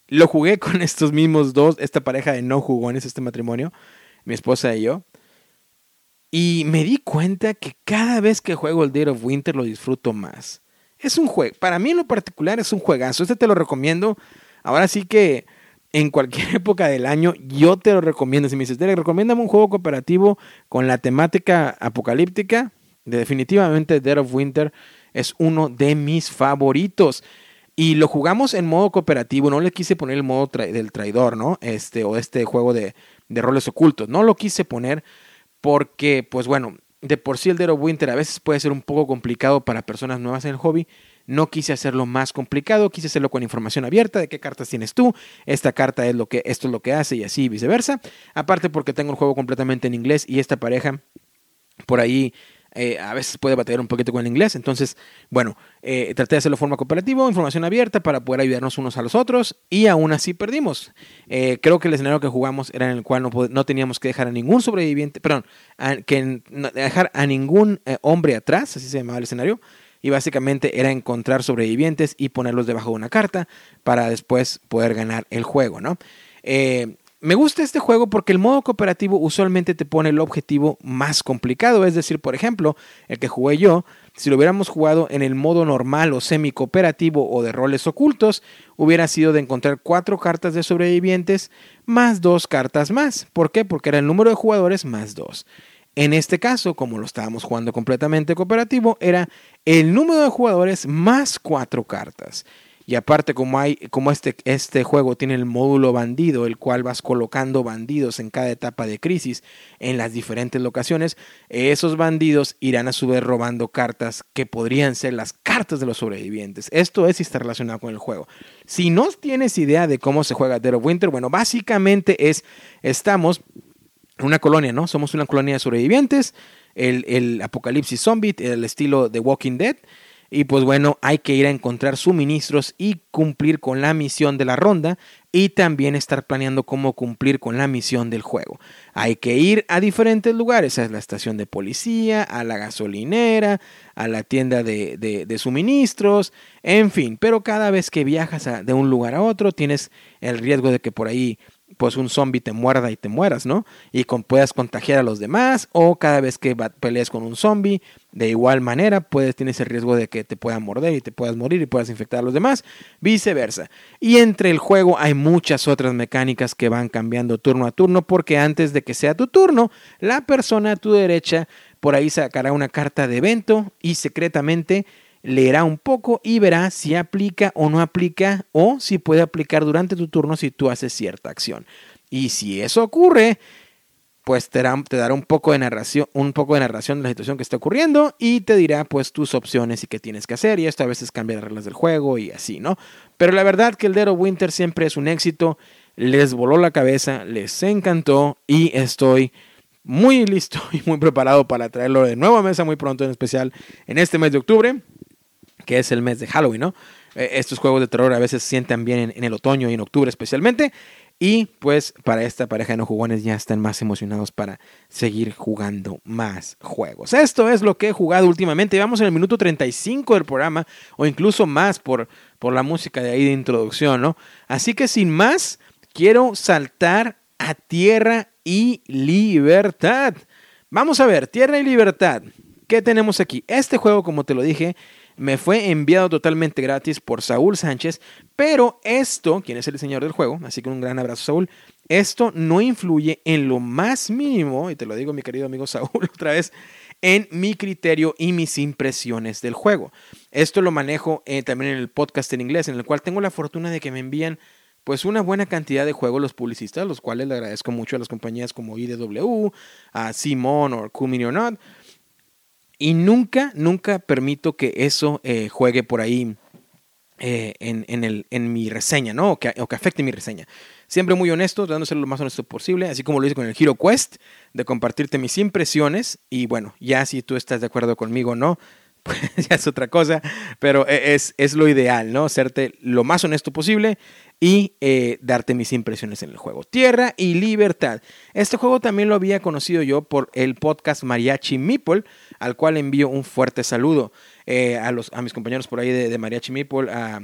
Lo jugué con estos mismos dos, esta pareja de no jugones, este matrimonio, mi esposa y yo. Y me di cuenta que cada vez que juego el Dead of Winter lo disfruto más. Es un juego, para mí en lo particular es un juegazo. Este te lo recomiendo. Ahora sí que en cualquier época del año, yo te lo recomiendo. Si me dices, Derek, recomiéndame un juego cooperativo con la temática apocalíptica, definitivamente Dead of Winter es uno de mis favoritos. Y lo jugamos en modo cooperativo, no le quise poner el modo del traidor, ¿no? Este, o este juego de, de, roles ocultos. No lo quise poner porque, pues bueno, de por sí el Dead of Winter a veces puede ser un poco complicado para personas nuevas en el hobby. No quise hacerlo más complicado, quise hacerlo con información abierta de qué cartas tienes tú, esta carta es lo que, esto es lo que hace y así viceversa. Aparte porque tengo el juego completamente en inglés y esta pareja por ahí eh, a veces puede batallar un poquito con el inglés. Entonces, bueno, eh, traté de hacerlo de forma cooperativa, información abierta para poder ayudarnos unos a los otros y aún así perdimos. Eh, creo que el escenario que jugamos era en el cual no, teníamos que dejar a ningún sobreviviente, perdón, que dejar a ningún hombre atrás, así se llamaba el escenario y básicamente era encontrar sobrevivientes y ponerlos debajo de una carta para después poder ganar el juego, ¿no? Eh, me gusta este juego porque el modo cooperativo usualmente te pone el objetivo más complicado, es decir, por ejemplo, el que jugué yo, si lo hubiéramos jugado en el modo normal o semi cooperativo o de roles ocultos, hubiera sido de encontrar cuatro cartas de sobrevivientes más dos cartas más. ¿Por qué? Porque era el número de jugadores más dos. En este caso, como lo estábamos jugando completamente cooperativo, era el número de jugadores más cuatro cartas. Y aparte, como, hay, como este, este juego tiene el módulo bandido, el cual vas colocando bandidos en cada etapa de crisis en las diferentes locaciones, esos bandidos irán a su vez robando cartas que podrían ser las cartas de los sobrevivientes. Esto es si está relacionado con el juego. Si no tienes idea de cómo se juega Dead of Winter, bueno, básicamente es, estamos una colonia, ¿no? Somos una colonia de sobrevivientes, el, el apocalipsis zombie, el estilo de Walking Dead. Y pues bueno, hay que ir a encontrar suministros y cumplir con la misión de la ronda y también estar planeando cómo cumplir con la misión del juego. Hay que ir a diferentes lugares, a la estación de policía, a la gasolinera, a la tienda de, de, suministros, en fin, pero cada vez que viajas de un lugar a otro tienes el riesgo de que por ahí pues un zombie te muerda y te mueras, ¿no? Y con, puedas contagiar a los demás o cada vez que pelees con un zombie, de igual manera, puedes tienes el riesgo de que te puedan morder y te puedas morir y puedas infectar a los demás, viceversa. Y entre el juego hay muchas otras mecánicas que van cambiando turno a turno porque antes de que sea tu turno, la persona a tu derecha por ahí sacará una carta de evento y secretamente leerá un poco y verá si aplica o no aplica o si puede aplicar durante tu turno si tú haces cierta acción. Y si eso ocurre, pues te dará, un poco de narración, un poco de narración de la situación que está ocurriendo y te dirá pues tus opciones y qué tienes que hacer y esto a veces cambia las reglas del juego y así, ¿no? Pero la verdad que el Dead of Winter siempre es un éxito, les voló la cabeza, les encantó y estoy muy listo y muy preparado para traerlo de nuevo a mesa muy pronto, en especial en este mes de octubre que es el mes de Halloween, ¿no? Eh, estos juegos de terror a veces se sientan bien en, el otoño y en octubre especialmente. Y pues para esta pareja de no jugones ya están más emocionados para seguir jugando más juegos. Esto es lo que he jugado últimamente. Vamos en el minuto 35 del programa o incluso más por, por la música de ahí de introducción, ¿no? Así que sin más, quiero saltar a tierra y libertad. Vamos a ver, tierra y libertad. ¿Qué tenemos aquí? Este juego, como te lo dije, me fue enviado totalmente gratis por Saúl Sánchez, pero esto, quien es el diseñador del juego, así que un gran abrazo Saúl, esto no influye en lo más mínimo, y te lo digo mi querido amigo Saúl otra vez, en mi criterio y mis impresiones del juego. Esto lo manejo eh, también en el podcast en inglés, en el cual tengo la fortuna de que me envían pues una buena cantidad de juegos los publicistas, los cuales le agradezco mucho a las compañías como IDW, a Simon o Cumin or Not, y nunca, nunca permito que eso eh, juegue por ahí eh, en, el, en, mi reseña, ¿no? O que, o que, afecte mi reseña. Siempre muy honesto, tratando de ser lo más honesto posible, así como lo hice con el Hero Quest, de compartirte mis impresiones. Y bueno, ya si tú estás de acuerdo conmigo o no, pues ya es otra cosa, pero e, es, es lo ideal, ¿no? Serte lo más honesto posible y eh, darte mis impresiones en el juego. Tierra y Libertad. Este juego también lo había conocido yo por el podcast Mariachi Meeple, al cual envío un fuerte saludo eh, a, los, a mis compañeros por ahí de, de Mariachi Meeple, a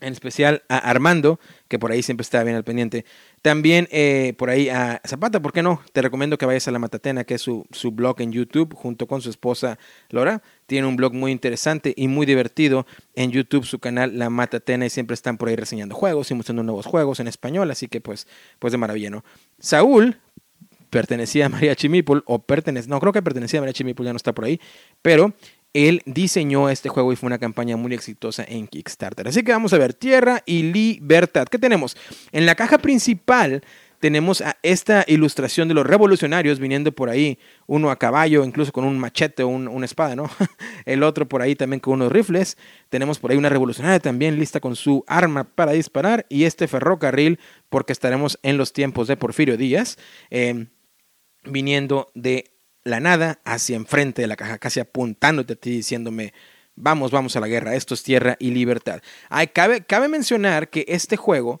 en especial a Armando, que por ahí siempre está bien al pendiente. También eh, por ahí a Zapata, ¿por qué no? Te recomiendo que vayas a La Matatena, que es su, su, blog en YouTube, junto con su esposa Laura. Tiene un blog muy interesante y muy divertido en YouTube, su canal La Matatena, y siempre están por ahí reseñando juegos y mostrando nuevos juegos en español, así que pues, pues de maravilla, ¿no? Saúl pertenecía a María Chimipul, o pertenece, no, creo que pertenecía a María Chimipul, ya no está por ahí, pero él diseñó este juego y fue una campaña muy exitosa en Kickstarter. Así que vamos a ver, Tierra y Libertad. ¿Qué tenemos? En la caja principal tenemos a esta ilustración de los revolucionarios viniendo por ahí, uno a caballo, incluso con un machete o una espada, ¿no? El otro por ahí también con unos rifles. Tenemos por ahí una revolucionaria también lista con su arma para disparar y este ferrocarril, porque estaremos en los tiempos de Porfirio Díaz, eh, viniendo de la nada hacia enfrente de la caja, casi apuntándote a ti, diciéndome, vamos, vamos a la guerra, esto es tierra y libertad. cabe, cabe mencionar que este juego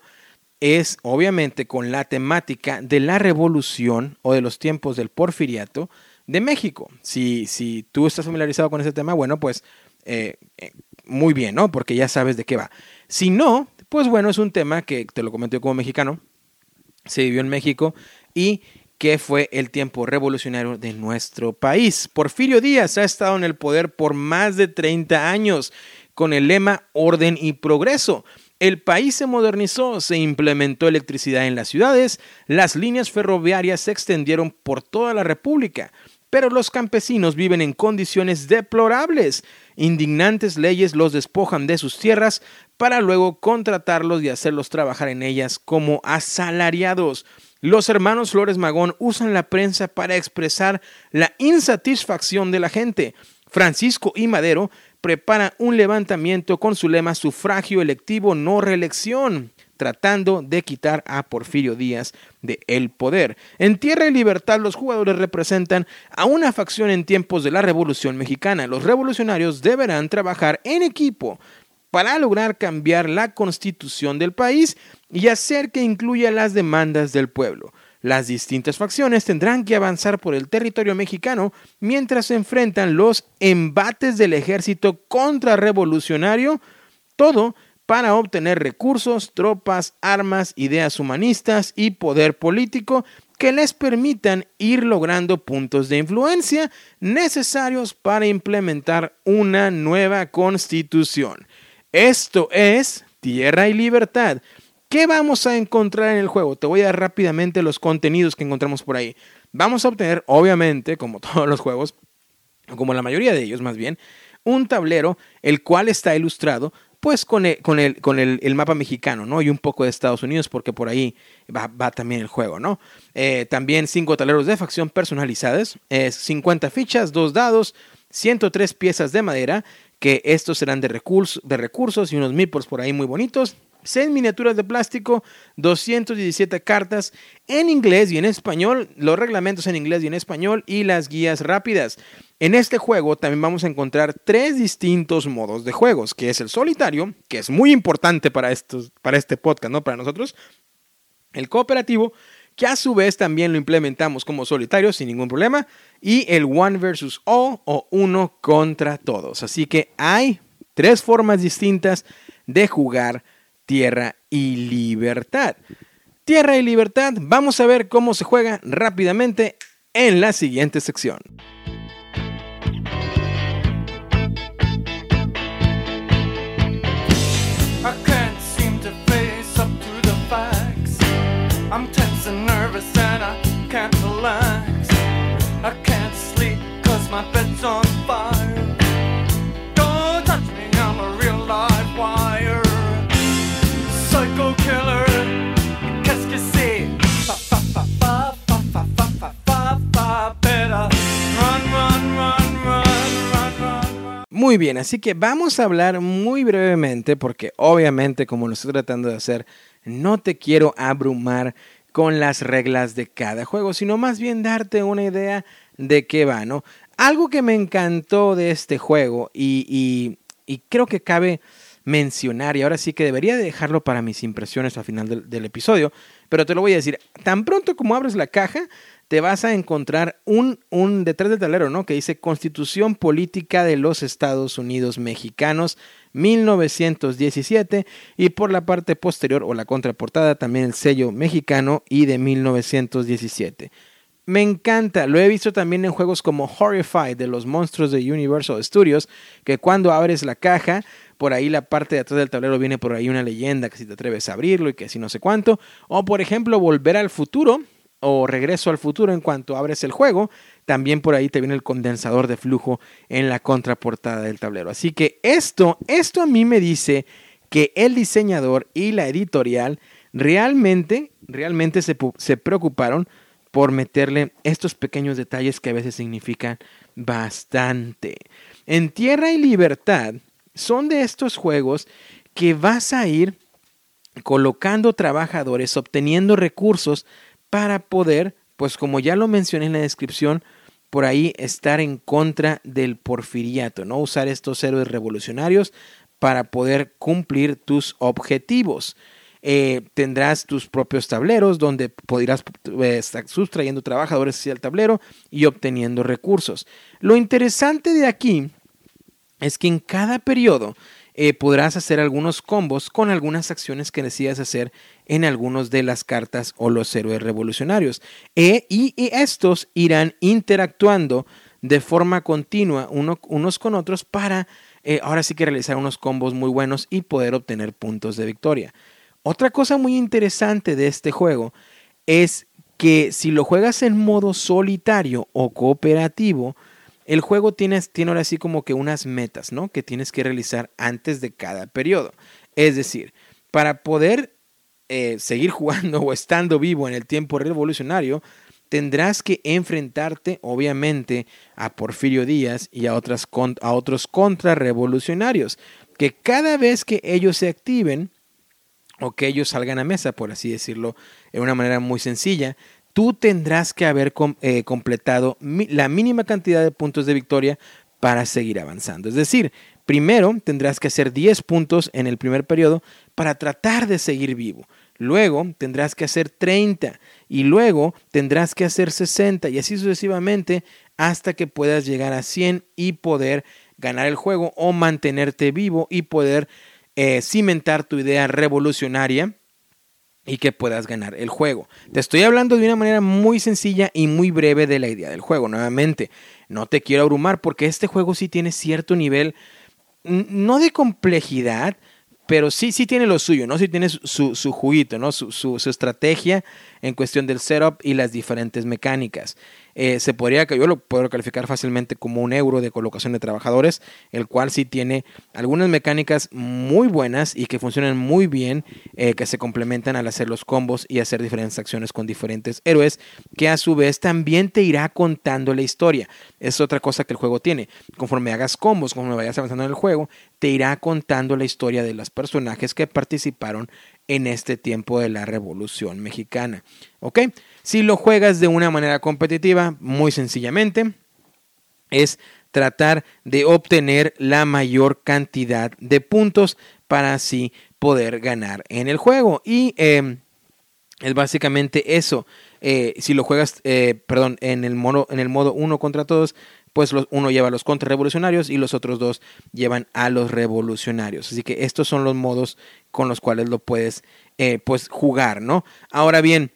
es obviamente con la temática de la revolución o de los tiempos del porfiriato de México. Si, si tú estás familiarizado con ese tema, bueno, pues eh, eh, muy bien, ¿no? Porque ya sabes de qué va. Si no, pues bueno, es un tema que te lo comento como mexicano, se vivió en México y que fue el tiempo revolucionario de nuestro país. Porfirio Díaz ha estado en el poder por más de 30 años con el lema orden y progreso. El país se modernizó, se implementó electricidad en las ciudades, las líneas ferroviarias se extendieron por toda la República, pero los campesinos viven en condiciones deplorables. Indignantes leyes los despojan de sus tierras para luego contratarlos y hacerlos trabajar en ellas como asalariados. Los hermanos Flores Magón usan la prensa para expresar la insatisfacción de la gente. Francisco y Madero preparan un levantamiento con su lema sufragio electivo no reelección, tratando de quitar a Porfirio Díaz de el poder. En Tierra y Libertad los jugadores representan a una facción en tiempos de la Revolución Mexicana. Los revolucionarios deberán trabajar en equipo para lograr cambiar la constitución del país y hacer que incluya las demandas del pueblo. Las distintas facciones tendrán que avanzar por el territorio mexicano mientras se enfrentan los embates del ejército contrarrevolucionario, todo para obtener recursos, tropas, armas, ideas humanistas y poder político que les permitan ir logrando puntos de influencia necesarios para implementar una nueva constitución. Esto es Tierra y Libertad. ¿Qué vamos a encontrar en el juego? Te voy a dar rápidamente los contenidos que encontramos por ahí. Vamos a obtener, obviamente, como todos los juegos, como la mayoría de ellos más bien, un tablero el cual está ilustrado pues con, el, con, el, el, mapa mexicano, ¿no? Y un poco de Estados Unidos, porque por ahí va, también el juego, ¿no? Eh, también cinco tableros de facción personalizadas, 50 fichas, dos dados, 103 piezas de madera, que estos serán de, de recursos y unos meeples por ahí muy bonitos. 6 miniaturas de plástico, 217 cartas en inglés y en español, los reglamentos en inglés y en español y las guías rápidas. En este juego también vamos a encontrar tres distintos modos de juegos, que es el solitario, que es muy importante para, estos, para este podcast, ¿no? Para nosotros. El cooperativo, que a su vez también lo implementamos como solitario sin ningún problema. Y el one versus all o uno contra todos. Así que hay tres formas distintas de jugar tierra y libertad. Tierra y libertad, vamos a ver cómo se juega rápidamente en la siguiente sección. Muy bien, así que vamos a hablar muy brevemente porque obviamente como lo estoy tratando de hacer, no te quiero abrumar con las reglas de cada juego, sino más bien darte una idea de qué va, ¿no? Algo que me encantó de este juego y, creo que cabe mencionar, y ahora sí que debería dejarlo para mis impresiones al final del, del episodio, pero te lo voy a decir, tan pronto como abres la caja, te vas a encontrar un, un detrás del tablero, ¿no? Que dice Constitución Política de los Estados Unidos Mexicanos 1917 y por la parte posterior o la contraportada también el sello mexicano y de 1917. Me encanta, lo he visto también en juegos como Horrified de los monstruos de Universal Studios, que cuando abres la caja, por ahí la parte de atrás del tablero viene por ahí una leyenda que si te atreves a abrirlo y que si no sé cuánto, o por ejemplo Volver al Futuro, o Regreso al futuro en cuanto abres el juego, también por ahí te viene el condensador de flujo en la contraportada del tablero. Así que esto, esto a mí me dice que el diseñador y la editorial realmente, realmente se, se preocuparon por meterle estos pequeños detalles que a veces significan bastante. En Tierra y Libertad son de estos juegos que vas a ir colocando trabajadores, obteniendo recursos para poder, pues como ya lo mencioné en la descripción, por ahí estar en contra del porfiriato, ¿no? Usar estos héroes revolucionarios para poder cumplir tus objetivos. Eh, tendrás tus propios tableros donde podrás eh, estar sustrayendo trabajadores hacia el tablero y obteniendo recursos. Lo interesante de aquí es que en cada periodo eh, podrás hacer algunos combos con algunas acciones que decidas hacer en algunos de las cartas o los héroes revolucionarios. E, y, estos irán interactuando de forma continua unos con otros para eh, ahora sí que realizar unos combos muy buenos y poder obtener puntos de victoria. Otra cosa muy interesante de este juego es que si lo juegas en modo solitario o cooperativo, el juego tiene, tiene ahora sí como que unas metas, ¿no? Que tienes que realizar antes de cada periodo. Es decir, para poder eh, seguir jugando o estando vivo en el tiempo revolucionario, tendrás que enfrentarte, obviamente, a Porfirio Díaz y a, a otros contrarrevolucionarios, que cada vez que ellos se activen, o que ellos salgan a mesa, por así decirlo, de una manera muy sencilla, tú tendrás que haber eh, completado la mínima cantidad de puntos de victoria para seguir avanzando. Es decir, primero tendrás que hacer 10 puntos en el primer periodo para tratar de seguir vivo. Luego tendrás que hacer 30 y luego tendrás que hacer 60 y así sucesivamente hasta que puedas llegar a 100 y poder ganar el juego o mantenerte vivo y poder eh, cimentar tu idea revolucionaria y que puedas ganar el juego. Te estoy hablando de una manera muy sencilla y muy breve de la idea del juego. Nuevamente, no te quiero abrumar porque este juego sí tiene cierto nivel, no de complejidad, pero sí, sí tiene lo suyo, ¿no? Sí tiene su, su juguito, ¿no? Su, su, su, estrategia en cuestión del setup y las diferentes mecánicas. Eh, se podría, yo lo puedo calificar fácilmente como un euro de colocación de trabajadores, el cual sí tiene algunas mecánicas muy buenas y que funcionan muy bien, eh, que se complementan al hacer los combos y hacer diferentes acciones con diferentes héroes, que a su vez también te irá contando la historia. Es otra cosa que el juego tiene. Conforme hagas combos, conforme vayas avanzando en el juego, te irá contando la historia de los personajes que participaron en este tiempo de la Revolución Mexicana. ¿Ok? Si lo juegas de una manera competitiva, muy sencillamente, es tratar de obtener la mayor cantidad de puntos para así poder ganar en el juego. Y em, es básicamente eso. Eh, si lo juegas, eh, perdón, en el, modo, en el modo uno contra todos, pues uno lleva a los contrarrevolucionarios y los otros dos llevan a los revolucionarios. Así que estos son los modos con los cuales lo puedes eh, pues jugar, ¿no? Ahora bien,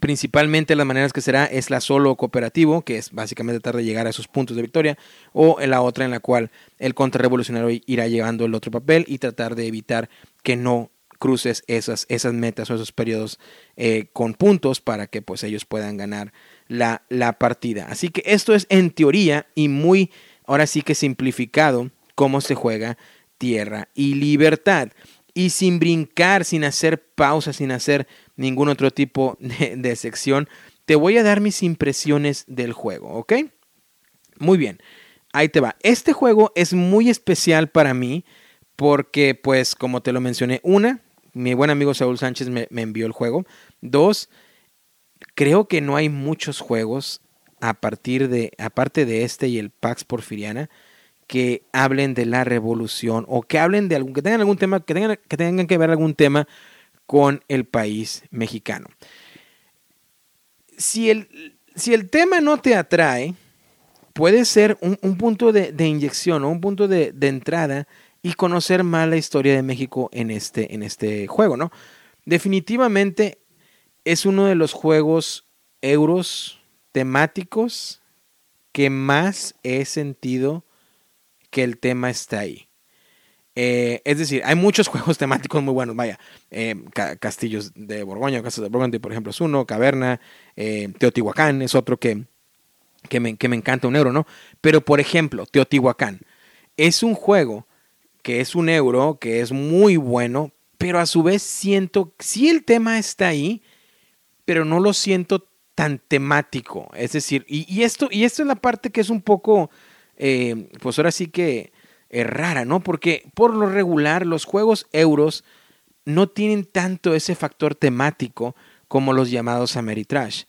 Principalmente las maneras que será es la solo cooperativo, que es básicamente tratar de llegar a esos puntos de victoria, o la otra en la cual el contrarrevolucionario irá llevando el otro papel y tratar de evitar que no cruces esas, esas metas o esos periodos eh, con puntos para que pues ellos puedan ganar la, la partida. Así que esto es en teoría y muy, ahora sí que simplificado, cómo se juega tierra y libertad. Y sin brincar, sin hacer pausas, sin hacer ningún otro tipo de, sección. Te voy a dar mis impresiones del juego, ¿ok? Muy bien, ahí te va. Este juego es muy especial para mí porque, pues, como te lo mencioné, una, mi buen amigo Saúl Sánchez me, envió el juego. Dos, creo que no hay muchos juegos a partir de, aparte de este y el Pax Porfiriana, que hablen de la revolución o que hablen de algún, que tengan algún tema, que tengan que, ver algún tema con el país mexicano. Si el, si el tema no te atrae, puede ser un, punto de, inyección o un punto de, entrada y conocer más la historia de México en este, en este juego, ¿no? Definitivamente es uno de los juegos euros temáticos que más he sentido que el tema está ahí. Eh, es decir, hay muchos juegos temáticos muy buenos. Vaya, eh, Castillos de Borgoña, Casas de Burgundy, por ejemplo, es uno. Caverna, eh, Teotihuacán es otro que, que, me, que me encanta un euro, ¿no? Pero, por ejemplo, Teotihuacán es un juego que es un euro, que es muy bueno, pero a su vez siento, sí el tema está ahí, pero no lo siento tan temático. Es decir, y, esto, y esto es la parte que es un poco, pues ahora sí que es rara, ¿no? Porque por lo regular los juegos euros no tienen tanto ese factor temático como los llamados Ameritrash.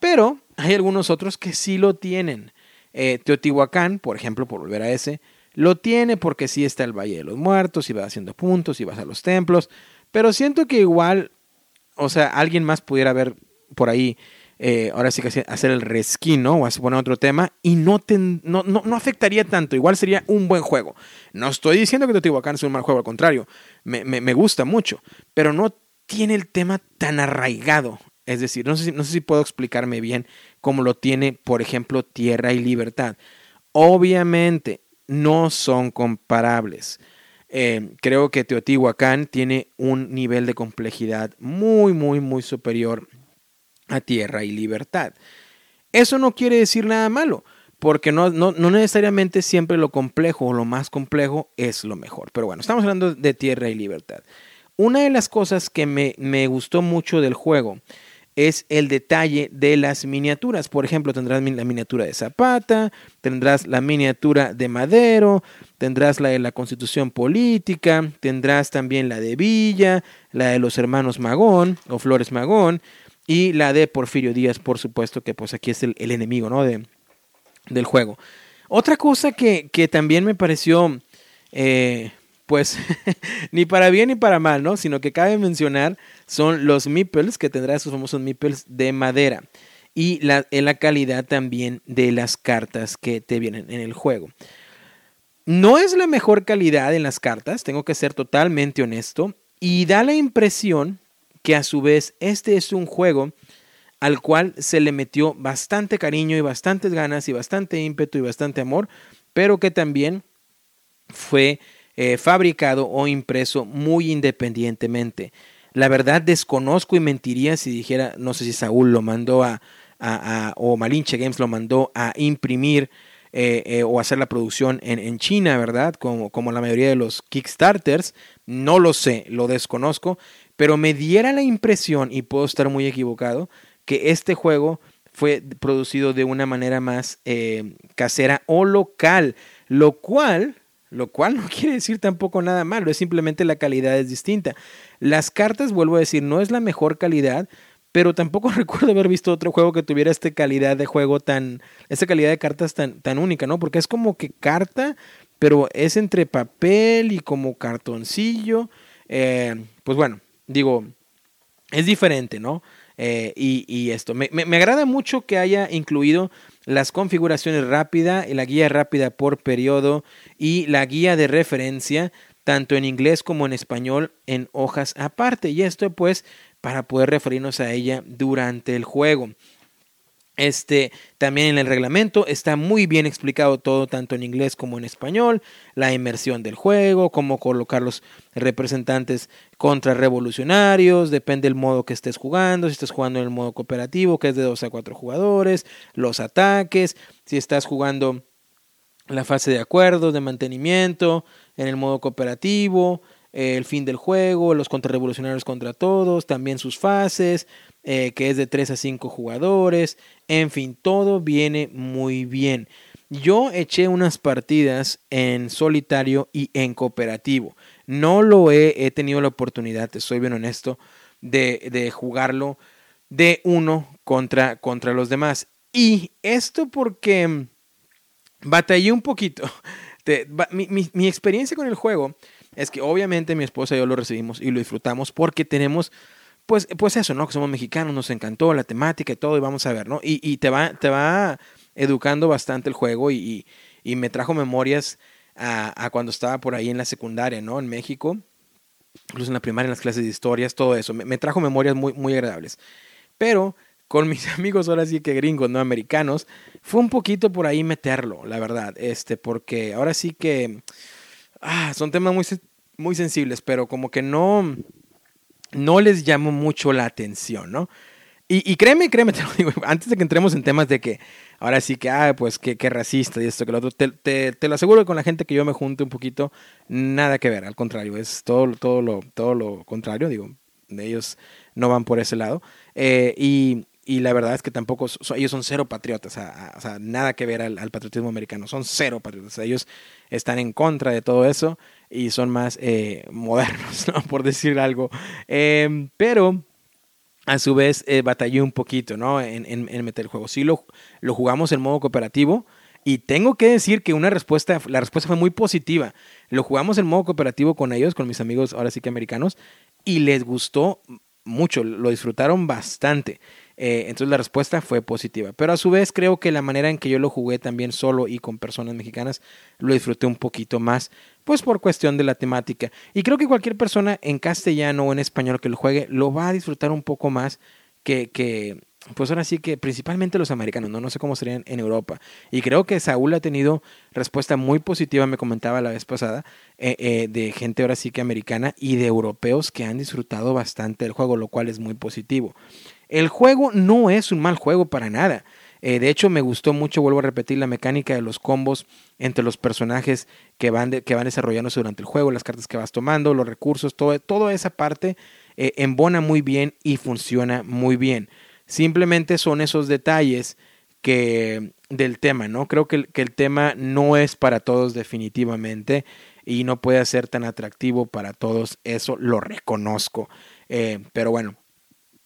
Pero hay algunos otros que sí lo tienen. Eh, Teotihuacán, por ejemplo, por volver a ese, lo tiene porque sí está el Valle de los Muertos y vas haciendo puntos y vas a los templos. Pero siento que igual, o sea, alguien más pudiera ver por ahí eh, ahora sí que hacer el reskin, ¿no? O hacer poner otro tema y no, no, no, afectaría tanto. Igual sería un buen juego. No estoy diciendo que Teotihuacán es un mal juego, al contrario, me, gusta mucho, pero no tiene el tema tan arraigado. Es decir, no sé, si, no sé si puedo explicarme bien cómo lo tiene, por ejemplo, Tierra y Libertad. Obviamente, no son comparables. Eh, creo que Teotihuacán tiene un nivel de complejidad muy, muy, muy superior a tierra y libertad. Eso no quiere decir nada malo, porque no, no, necesariamente siempre lo complejo o lo más complejo es lo mejor. Pero bueno, estamos hablando de tierra y libertad. Una de las cosas que me, me gustó mucho del juego es el detalle de las miniaturas. Por ejemplo, tendrás la miniatura de Zapata, tendrás la miniatura de Madero, tendrás la de la Constitución Política, tendrás también la de Villa, la de los hermanos Magón o Flores Magón, y la de Porfirio Díaz, por supuesto, que pues aquí es el, enemigo, ¿no? De, del juego. Otra cosa que, también me pareció, eh, pues, ni para bien ni para mal, ¿no? Sino que cabe mencionar son los meeples, que tendrá esos famosos meeples de madera. Y la, la calidad también de las cartas que te vienen en el juego. No es la mejor calidad en las cartas, tengo que ser totalmente honesto, y da la impresión que a su vez este es un juego al cual se le metió bastante cariño y bastantes ganas y bastante ímpetu y bastante amor, pero que también fue eh, fabricado o impreso muy independientemente. La verdad desconozco y mentiría si dijera, no sé si Saúl lo mandó a, o Malinche Games lo mandó a imprimir eh, eh, o hacer la producción en, en China, ¿verdad? Como, como, la mayoría de los Kickstarters. No lo sé, lo desconozco, pero me diera la impresión, y puedo estar muy equivocado, que este juego fue producido de una manera más eh, casera o local, lo cual, lo cual no quiere decir tampoco nada malo, es simplemente la calidad es distinta. Las cartas, vuelvo a decir, no es la mejor calidad, pero tampoco recuerdo haber visto otro juego que tuviera esta calidad de juego tan, esta calidad de cartas tan, tan única, ¿no? Porque es como que carta, pero es entre papel y como cartoncillo. Eh, pues bueno, digo, es diferente, ¿no? Eh, y, esto, me, me, agrada mucho que haya incluido las configuraciones rápida, la guía rápida por periodo y la guía de referencia, tanto en inglés como en español, en hojas aparte. Y esto pues para poder referirnos a ella durante el juego. Este, también en el reglamento está muy bien explicado todo, tanto en inglés como en español, la inmersión del juego, cómo colocar los representantes contrarrevolucionarios, depende del modo que estés jugando, si estás jugando en el modo cooperativo, que es de 2 a 4 jugadores, los ataques, si estás jugando la fase de acuerdos, de mantenimiento, en el modo cooperativo, el fin del juego, los contrarrevolucionarios contra todos, también sus fases, eh, que es de 3 a 5 jugadores, en fin, todo viene muy bien. Yo eché unas partidas en solitario y en cooperativo. No lo he, he tenido la oportunidad, soy bien honesto, de, de jugarlo de uno contra, contra los demás. Y esto porque batallé un poquito. mi, mi, experiencia con el juego es que obviamente mi esposa y yo lo recibimos y lo disfrutamos porque tenemos pues, pues eso, ¿no? Que somos mexicanos, nos encantó la temática y todo, y vamos a ver, ¿no? Y, y te, va, te va educando bastante el juego y, y, me trajo memorias a, a, cuando estaba por ahí en la secundaria, ¿no? En México, incluso en la primaria, en las clases de historias, todo eso. Me, me trajo memorias muy, muy agradables. Pero con mis amigos ahora sí que gringos, no americanos, fue un poquito por ahí meterlo, la verdad, este, porque ahora sí que ah, son temas muy, muy sensibles, pero como que no, no les llamo mucho la atención, ¿no? Y, créeme, créeme, te lo digo, antes de que entremos en temas de que ahora sí que, ah, pues que, racista y esto, que lo otro, te, te, lo aseguro que con la gente que yo me junte un poquito, nada que ver, al contrario, es todo, todo, lo, todo lo contrario, digo, ellos no van por ese lado. Eh, y, y la verdad es que tampoco, ellos son cero patriotas, o sea, nada que ver al, patriotismo americano, son cero patriotas, ellos están en contra de todo eso y son más eh, modernos, ¿no? por decir algo. Em, pero a su vez eh, batallé un poquito ¿no? En, en, meter el juego. Sí lo, lo jugamos en modo cooperativo y tengo que decir que una respuesta, la respuesta fue muy positiva. Lo jugamos en modo cooperativo con ellos, con mis amigos ahora sí que americanos, y les gustó mucho, lo disfrutaron bastante. Eh, entonces la respuesta fue positiva. Pero a su vez creo que la manera en que yo lo jugué también solo y con personas mexicanas lo disfruté un poquito más, pues por cuestión de la temática. Y creo que cualquier persona en castellano o en español que lo juegue lo va a disfrutar un poco más que, pues ahora sí que principalmente los americanos, ¿no? No sé cómo serían en Europa. Y creo que Saúl ha tenido respuesta muy positiva, me comentaba la vez pasada, eh, eh, de gente ahora sí que americana y de europeos que han disfrutado bastante del juego, lo cual es muy positivo. El juego no es un mal juego para nada. Eh, de hecho, me gustó mucho, vuelvo a repetir, la mecánica de los combos entre los personajes que van, que van desarrollándose durante el juego, las cartas que vas tomando, los recursos, todo, toda esa parte eh, embona muy bien y funciona muy bien. Simplemente son esos detalles que del tema, ¿no? Creo que, que el tema no es para todos definitivamente y no puede ser tan atractivo para todos, eso lo reconozco. Eh, pero bueno,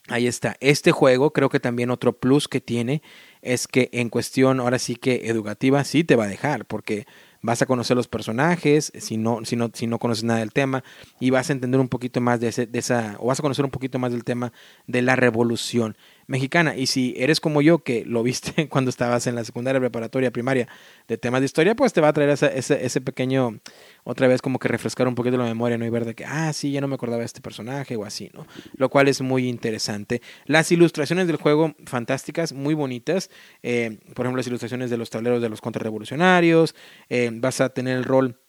Ahí está. Este juego, creo que también otro plus que tiene es que en cuestión, ahora sí que educativa, sí te va a dejar, porque vas a conocer los personajes, si no, si no, si no conoces nada del tema, y vas a entender un poquito más de, ese, de esa, o vas a conocer un poquito más del tema de la revolución mexicana. Y si eres como yo, que lo viste cuando estabas en la secundaria, preparatoria, primaria, de temas de historia, pues te va a traer ese, ese, pequeño, otra vez como que refrescar un poquito la memoria, ¿no? Y ver de que, ah, sí, ya no me acordaba de este personaje o así, ¿no? Lo cual es muy interesante. Las ilustraciones del juego, fantásticas, muy bonitas. Eh, por ejemplo, las ilustraciones de los tableros de los contrarrevolucionarios. Eh, vas a tener el rol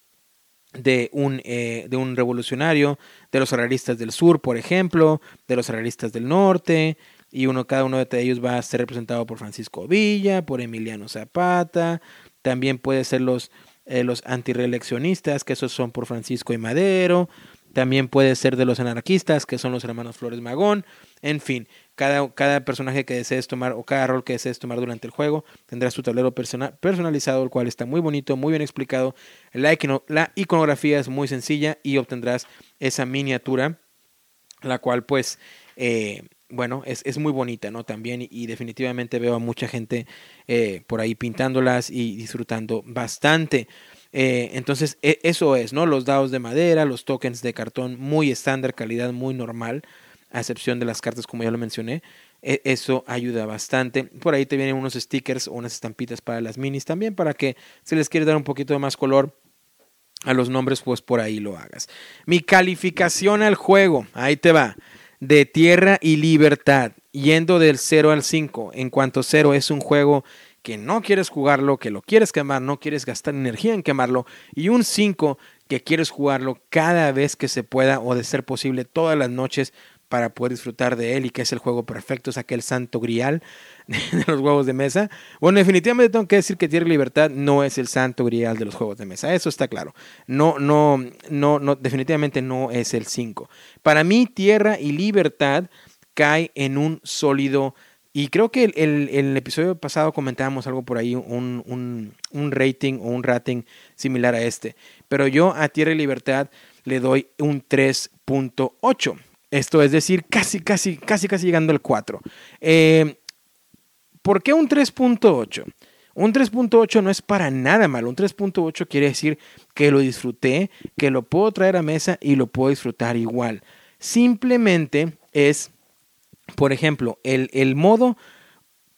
de un, eh, de un revolucionario, de los realistas del sur, por ejemplo, de los realistas del norte, y uno, cada uno de ellos va a ser representado por Francisco Villa, por Emiliano Zapata, también puede ser los, eh, los antireeleccionistas, que esos son por Francisco y Madero, también puede ser de los anarquistas, que son los hermanos Flores Magón, en fin, cada, cada personaje que desees tomar o cada rol que desees tomar durante el juego tendrá su tablero personalizado, el cual está muy bonito, muy bien explicado, la, la iconografía es muy sencilla y obtendrás esa miniatura, la cual pues... Eh, bueno, es, es, muy bonita, ¿no? También y, definitivamente veo a mucha gente eh, por ahí pintándolas y disfrutando bastante. Eh, entonces, e, eso es, ¿no? Los dados de madera, los tokens de cartón muy estándar, calidad muy normal, a excepción de las cartas como ya lo mencioné. E, eso ayuda bastante. Por ahí te vienen unos stickers o unas estampitas para las minis también, para que si les quiere dar un poquito de más color a los nombres, pues por ahí lo hagas. Mi calificación al juego, ahí te va de tierra y libertad, yendo del 0 al 5. En cuanto 0 es un juego que no quieres jugarlo, que lo quieres quemar, no quieres gastar energía en quemarlo, y un 5 que quieres jugarlo cada vez que se pueda o de ser posible todas las noches para poder disfrutar de él y que es el juego perfecto, es aquel santo grial de los juegos de mesa. Bueno, definitivamente tengo que decir que Tierra y Libertad no es el santo grial de los juegos de mesa, eso está claro. No, no, no, no, definitivamente no es el 5. Para mí, Tierra y Libertad cae en un sólido y creo que el, el, episodio pasado comentábamos algo por ahí, un, un, un, rating o un rating similar a este. Pero yo a Tierra y Libertad le doy un 3.8. Esto es decir, casi, casi, casi, casi llegando al 4. Eh, ¿Por qué un 3.8? Un 3.8 no es para nada malo. Un 3.8 quiere decir que lo disfruté, que lo puedo traer a mesa y lo puedo disfrutar igual. Simplemente es, por ejemplo, el, el modo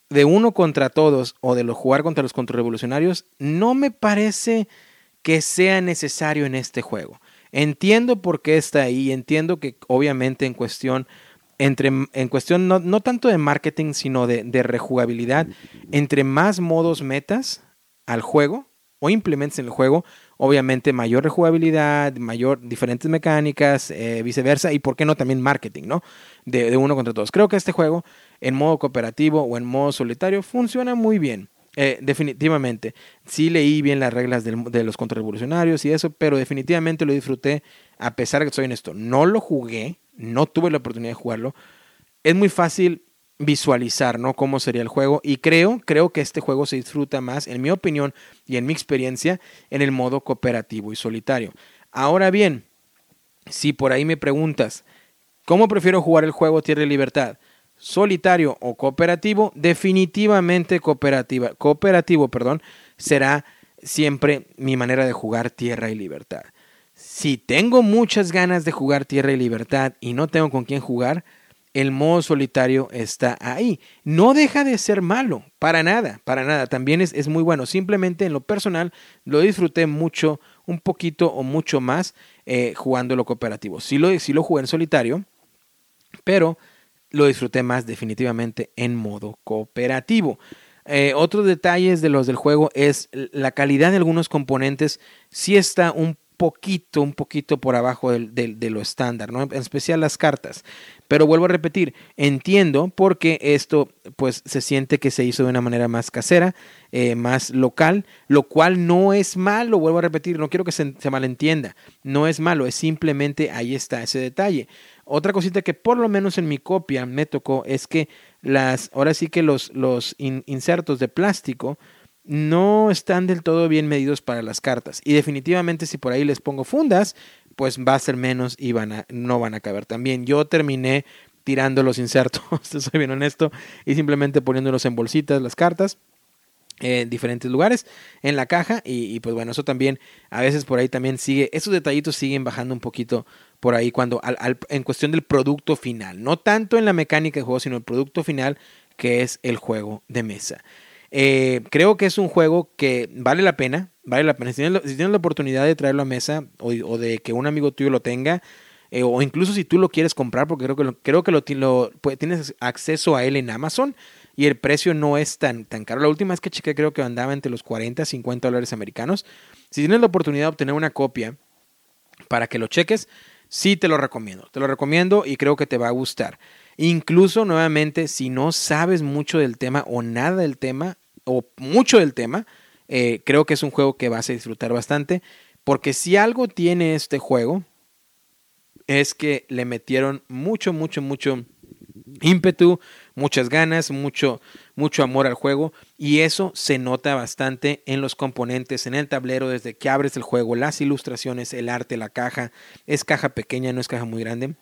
de uno contra todos o de jugar contra los contrarrevolucionarios no me parece que sea necesario en este juego. Entiendo por qué está ahí, entiendo que obviamente en cuestión entre, en cuestión no, tanto de marketing, sino de, rejugabilidad, entre más modos metas al juego o implementes en el juego, obviamente mayor rejugabilidad, mayor diferentes mecánicas, eh, viceversa, y por qué no también marketing, ¿no? De, uno contra todos. Creo que este juego, en modo cooperativo o en modo solitario, funciona muy bien. Eh, definitivamente, sí leí bien las reglas de los contrarrevolucionarios y eso, pero definitivamente lo disfruté, a pesar de que soy en esto. No lo jugué, no tuve la oportunidad de jugarlo, es muy fácil visualizar, ¿no? Cómo sería el juego. Y creo, creo que este juego se disfruta más, en mi opinión y en mi experiencia, en el modo cooperativo y solitario. Ahora bien, si por ahí me preguntas, ¿cómo prefiero jugar el juego Tierra y Libertad? ¿Solitario o cooperativo? Definitivamente cooperativa. Cooperativo, perdón, será siempre mi manera de jugar Tierra y Libertad. Si tengo muchas ganas de jugar Tierra y Libertad y no tengo con quién jugar, el modo solitario está ahí. No deja de ser malo, para nada, para nada. También es, muy bueno. Simplemente en lo personal lo disfruté mucho, un poquito o mucho más eh, jugando lo cooperativo. Sí lo, sí lo jugué en solitario, pero lo disfruté más definitivamente en modo cooperativo. Eh, otros detalles de los del juego es la calidad de algunos componentes. Sí está un poquito, un poquito por abajo de, lo estándar, ¿no? En especial las cartas. Pero vuelvo a repetir, entiendo porque esto pues se siente que se hizo de una manera más casera, eh, más local, lo cual no es malo, vuelvo a repetir, no quiero que se, malentienda, no es malo, es simplemente ahí está ese detalle. Otra cosita que por lo menos en mi copia me tocó es que las, ahora sí que los, los insertos de plástico, no están del todo bien medidos para las cartas. Y definitivamente si por ahí les pongo fundas, pues va a ser menos y van a, no van a caber también. Yo terminé tirando los insertos, soy bien honesto, y simplemente poniéndolos en bolsitas las cartas. En diferentes lugares en la caja y, pues bueno, eso también a veces por ahí también sigue, esos detallitos siguen bajando un poquito por ahí cuando al, en cuestión del producto final, no tanto en la mecánica de juego, sino el producto final que es el juego de mesa. Eh, creo que es un juego que vale la pena, vale la pena. Si tienes, la oportunidad de traerlo a mesa o, de que un amigo tuyo lo tenga, eh, o incluso si tú lo quieres comprar, porque creo que lo, creo que lo, pues, tienes acceso a él en Amazon y el precio no es tan, tan caro. La última vez que chequé creo que andaba entre los 40 a 50 dólares americanos. Si tienes la oportunidad de obtener una copia para que lo cheques, sí te lo recomiendo. Te lo recomiendo y creo que te va a gustar. Incluso nuevamente, si no sabes mucho del tema o nada del tema o mucho del tema, eh, creo que es un juego que vas a disfrutar bastante. Porque si algo tiene este juego, es que le metieron mucho, mucho, mucho ímpetu, muchas ganas, mucho, mucho amor al juego y eso se nota bastante en los componentes, en el tablero, desde que abres el juego, las ilustraciones, el arte, la caja, es caja pequeña, no es caja muy grande.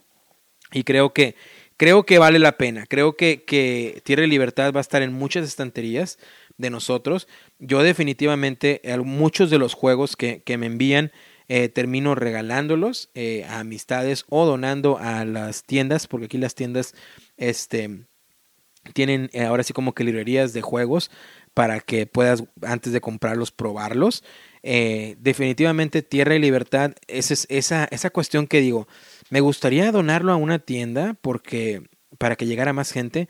Y creo que creo que vale la pena, creo que, que Tierra y Libertad va a estar en muchas estanterías de nosotros, yo definitivamente muchos de los juegos que, que me envían eh, termino regalándolos eh, a amistades o donando a las tiendas, porque aquí las tiendas este, tienen eh, ahora sí como que librerías de juegos para que puedas antes de comprarlos probarlos. definitivamente Tierra y Libertad, esa, es, esa, esa cuestión que digo, me gustaría donarlo a una tienda porque para que llegara más gente,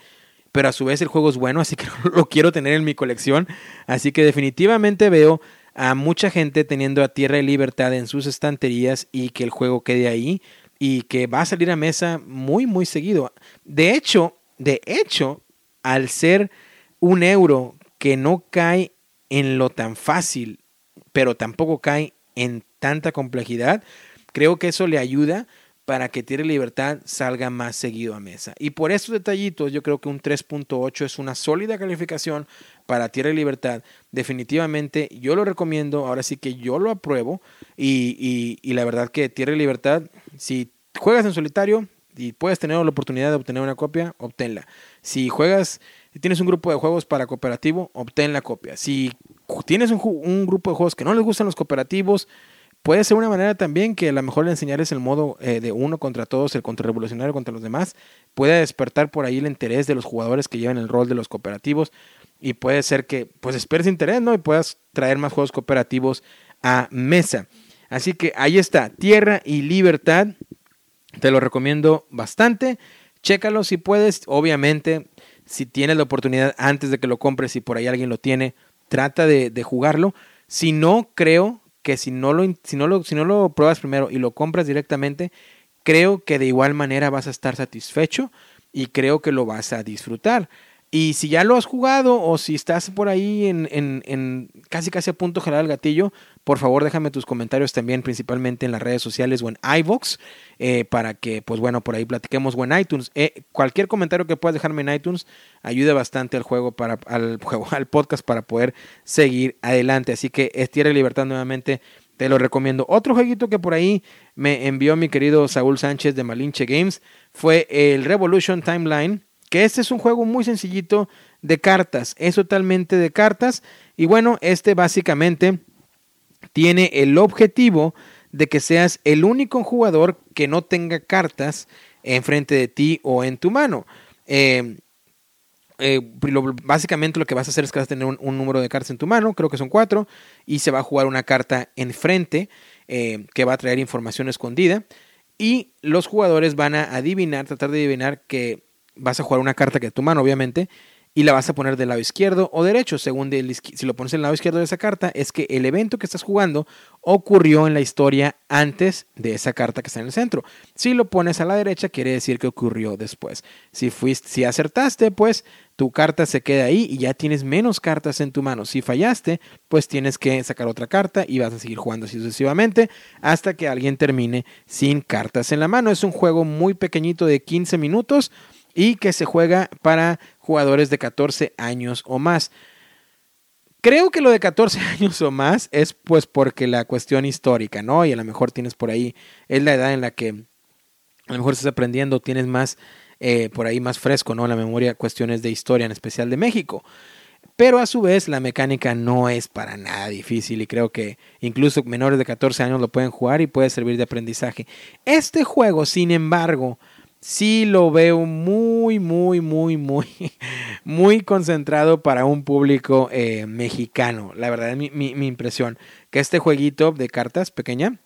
pero a su vez el juego es bueno, así que lo quiero tener en mi colección. Así que definitivamente veo a mucha gente teniendo a Tierra y Libertad en sus estanterías y que el juego quede ahí y que va a salir a mesa muy, muy seguido. De hecho, de hecho, al ser un euro que no cae en lo tan fácil, pero tampoco cae en tanta complejidad, creo que eso le ayuda para que Tierra y Libertad salga más seguido a mesa. Y por estos detallitos, yo creo que un 3.8 es una sólida calificación para Tierra y Libertad. Definitivamente yo lo recomiendo, ahora sí que yo lo apruebo. Y, la verdad que Tierra y Libertad, si juegas en solitario y puedes tener la oportunidad de obtener una copia, obténla. Si juegas, si tienes un grupo de juegos para cooperativo, obtén la copia. Si tienes un, un grupo de juegos que no les gustan los cooperativos, Puede ser una manera también que a lo mejor le enseñarles el modo eh, de uno contra todos, el contrarrevolucionario contra los demás, pueda despertar por ahí el interés de los jugadores que llevan el rol de los cooperativos y puede ser que pues esperes interés, ¿no? Y puedas traer más juegos cooperativos a mesa. Así que ahí está, Tierra y Libertad. Te lo recomiendo bastante. Chécalo si puedes. Obviamente, si tienes la oportunidad antes de que lo compres, y por ahí alguien lo tiene, trata de, jugarlo. Si no, creo que si no, lo, si, no lo, si no lo pruebas primero y lo compras directamente, creo que de igual manera vas a estar satisfecho y creo que lo vas a disfrutar. Y si ya lo has jugado o si estás por ahí en, en, en casi casi a punto de jalar el gatillo, por favor déjame tus comentarios también, principalmente en las redes sociales o en iVoox, eh, para que, pues bueno, por ahí platiquemos o en iTunes. Eh, cualquier comentario que puedas dejarme en iTunes ayuda bastante al juego, para, al juego, al podcast para poder seguir adelante. Así que es Tierra y Libertad nuevamente. Te lo recomiendo. Otro jueguito que por ahí me envió mi querido Saúl Sánchez de Malinche Games fue el Revolution Timeline que este es un juego muy sencillito de cartas, es totalmente de cartas y bueno, este básicamente tiene el objetivo de que seas el único jugador que no tenga cartas enfrente de ti o en tu mano. Eh, eh, básicamente lo que vas a hacer es que vas a tener un, número de cartas en tu mano, creo que son cuatro, y se va a jugar una carta enfrente eh, que va a traer información escondida. Y los jugadores van a adivinar, tratar de adivinar que vas a jugar una carta que tu mano, obviamente, y la vas a poner del lado izquierdo o derecho, según si lo pones en el lado izquierdo de esa carta, es que el evento que estás jugando ocurrió en la historia antes de esa carta que está en el centro. Si lo pones a la derecha, quiere decir que ocurrió después. Si fuiste, si acertaste, pues tu carta se queda ahí y ya tienes menos cartas en tu mano. Si fallaste, pues tienes que sacar otra carta y vas a seguir jugando así sucesivamente hasta que alguien termine sin cartas en la mano. Es un juego muy pequeñito de 15 minutos y que se juega para jugadores de 14 años o más. Creo que lo de 14 años o más es pues porque la cuestión histórica, ¿no? Y a lo mejor tienes por ahí, es la edad en la que a lo mejor estás aprendiendo, tienes más, eh, por ahí más fresco, ¿no? La memoria, cuestiones de historia, en especial de México. pero a su vez la mecánica no es para nada difícil y creo que incluso menores de 14 años lo pueden jugar y puede servir de aprendizaje. Este juego, sin embargo, sí lo veo muy, muy, muy, muy, muy concentrado para un público eh, mexicano. La verdad es mi, mi, impresión. Que este jueguito de cartas pequeña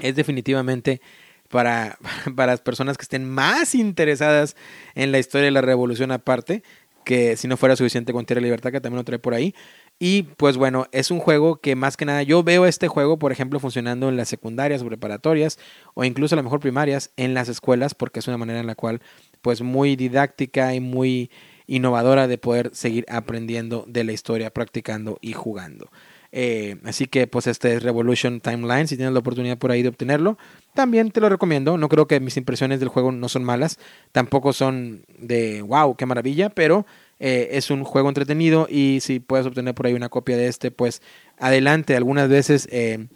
es definitivamente para, para las personas que estén más interesadas en la historia de la revolución aparte que si no fuera suficiente con Tierra Libertad, que también lo trae por ahí. Y pues bueno, es un juego que más que nada yo veo este juego, por ejemplo, funcionando en las secundarias o preparatorias o incluso a lo mejor primarias en las escuelas, porque es una manera en la cual pues muy didáctica y muy innovadora de poder seguir aprendiendo de la historia, practicando y jugando. Eh, así que pues este es Revolution Timeline, si tienes la oportunidad por ahí de obtenerlo, también te lo recomiendo. No creo que mis impresiones del juego no son malas, tampoco son de wow, qué maravilla, pero eh, es un juego entretenido y si puedes obtener por ahí una copia de este, pues adelante. Algunas veces... Eh,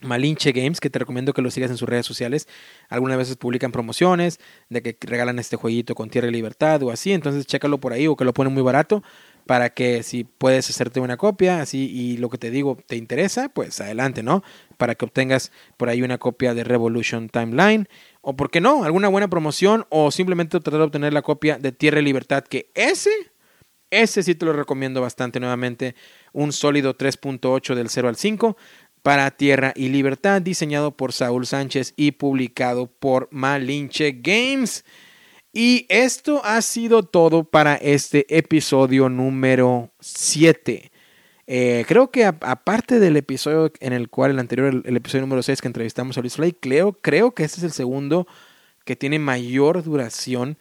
Malinche Games, que te recomiendo que lo sigas en sus redes sociales. Algunas veces publican promociones de que regalan este jueguito con Tierra y Libertad o así. Entonces chécalo por ahí o que lo ponen muy barato para que si puedes hacerte una copia, así y lo que te digo te interesa, pues adelante, ¿no? Para que obtengas por ahí una copia de Revolution Timeline o por qué no, alguna buena promoción o simplemente tratar de obtener la copia de Tierra y Libertad, que ese ese sí te lo recomiendo bastante nuevamente, un sólido 3.8 del 0 al 5 para Tierra y Libertad, diseñado por Saúl Sánchez y publicado por Malinche Games. Y esto ha sido todo para este episodio número 7. Eh, creo que aparte del episodio en el cual el anterior, el, episodio número 6 que entrevistamos a Luis Flay, creo, creo que este es el segundo que tiene mayor duración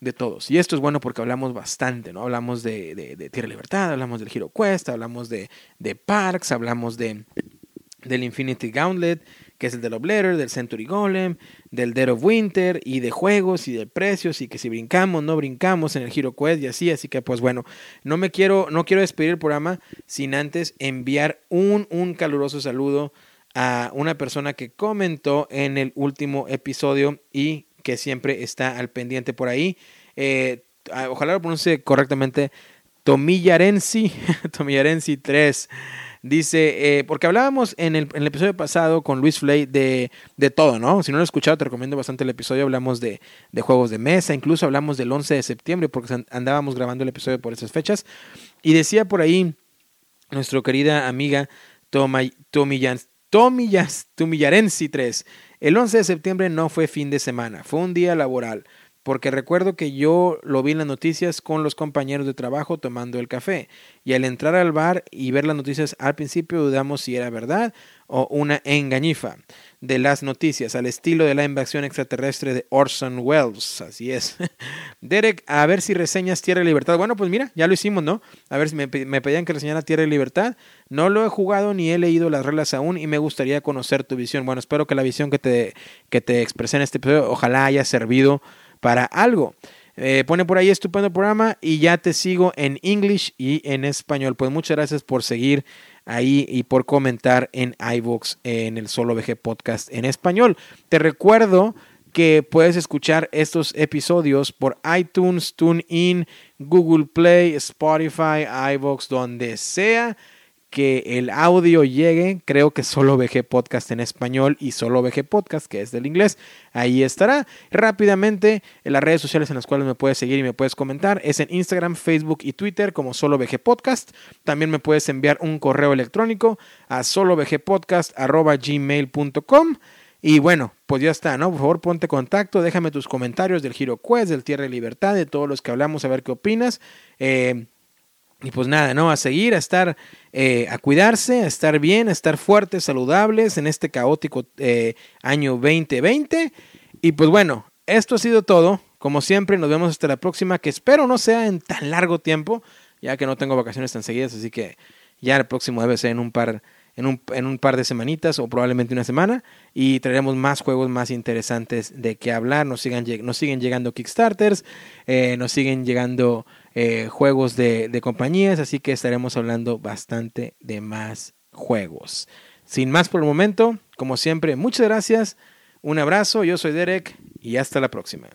de todos. Y esto es bueno porque hablamos bastante, ¿no? Hablamos de, Tierra Libertad, hablamos del Hero Quest, hablamos de, de Parks, hablamos de, del Infinity Gauntlet, que es el de Love Letter, del Century Golem, del Dead of Winter y de juegos y de precios y que si brincamos, no brincamos en el Hero Quest y así, así que pues bueno, no me quiero, no quiero despedir el programa sin antes enviar un, un caluroso saludo a una persona que comentó en el último episodio y que siempre está al pendiente por ahí. Eh, ojalá lo pronuncie correctamente. Tomillarensi, Tomillarensi 3. Dice, eh, porque hablábamos en el, episodio pasado con Luis Flay de, de, todo, ¿no? Si no lo has escuchado, te recomiendo bastante el episodio. Hablamos de, de, juegos de mesa, incluso hablamos del 11 de septiembre, porque andábamos grabando el episodio por esas fechas. Y decía por ahí nuestra querida amiga Tomillas, Tomillarensi 3. El 11 de septiembre no fue fin de semana, fue un día laboral porque recuerdo que yo lo vi en las noticias con los compañeros de trabajo tomando el café, y al entrar al bar y ver las noticias al principio dudamos si era verdad o una engañifa de las noticias, al estilo de la invasión extraterrestre de Orson Welles, así es. Derek, a ver si reseñas Tierra y Libertad. Bueno, pues mira, ya lo hicimos, ¿no? A ver si me, pedían que reseñara Tierra y Libertad. No lo he jugado ni he leído las reglas aún y me gustaría conocer tu visión. Bueno, espero que la visión que te, que te expresé en este episodio ojalá haya servido para algo. Eh, pone por ahí estupendo programa y ya te sigo en English y en español. Pues muchas gracias por seguir ahí y por comentar en iVoox en el Solo VG Podcast en español. Te recuerdo que puedes escuchar estos episodios por iTunes, TuneIn, Google Play, Spotify, iVoox, donde sea que el audio llegue, creo que solo VG Podcast en español y solo VG Podcast, que es del inglés, ahí estará. Rápidamente, en las redes sociales en las cuales me puedes seguir y me puedes comentar es en Instagram, Facebook y Twitter como solo VG Podcast. También me puedes enviar un correo electrónico a solovgpodcast.gmail.com. Y bueno, pues ya está, ¿no? Por favor, ponte contacto, déjame tus comentarios del Giro Quest, del Tierra de Libertad, de todos los que hablamos, a ver qué opinas. Eh, y pues nada, ¿no? A seguir, a estar, eh, a cuidarse, a estar bien, a estar fuertes, saludables en este caótico eh, año 2020. Y pues bueno, esto ha sido todo. Como siempre, nos vemos hasta la próxima, que espero no sea en tan largo tiempo, ya que no tengo vacaciones tan seguidas, así que ya el próximo debe ser en un par, en un, en un par de semanitas o probablemente una semana. Y traeremos más juegos más interesantes de qué hablar. Nos, sigan, nos siguen llegando Kickstarters, eh, nos siguen llegando eh, juegos de, de compañías, así que estaremos hablando bastante de más juegos. Sin más por el momento, como siempre, muchas gracias, un abrazo, yo soy Derek y hasta la próxima.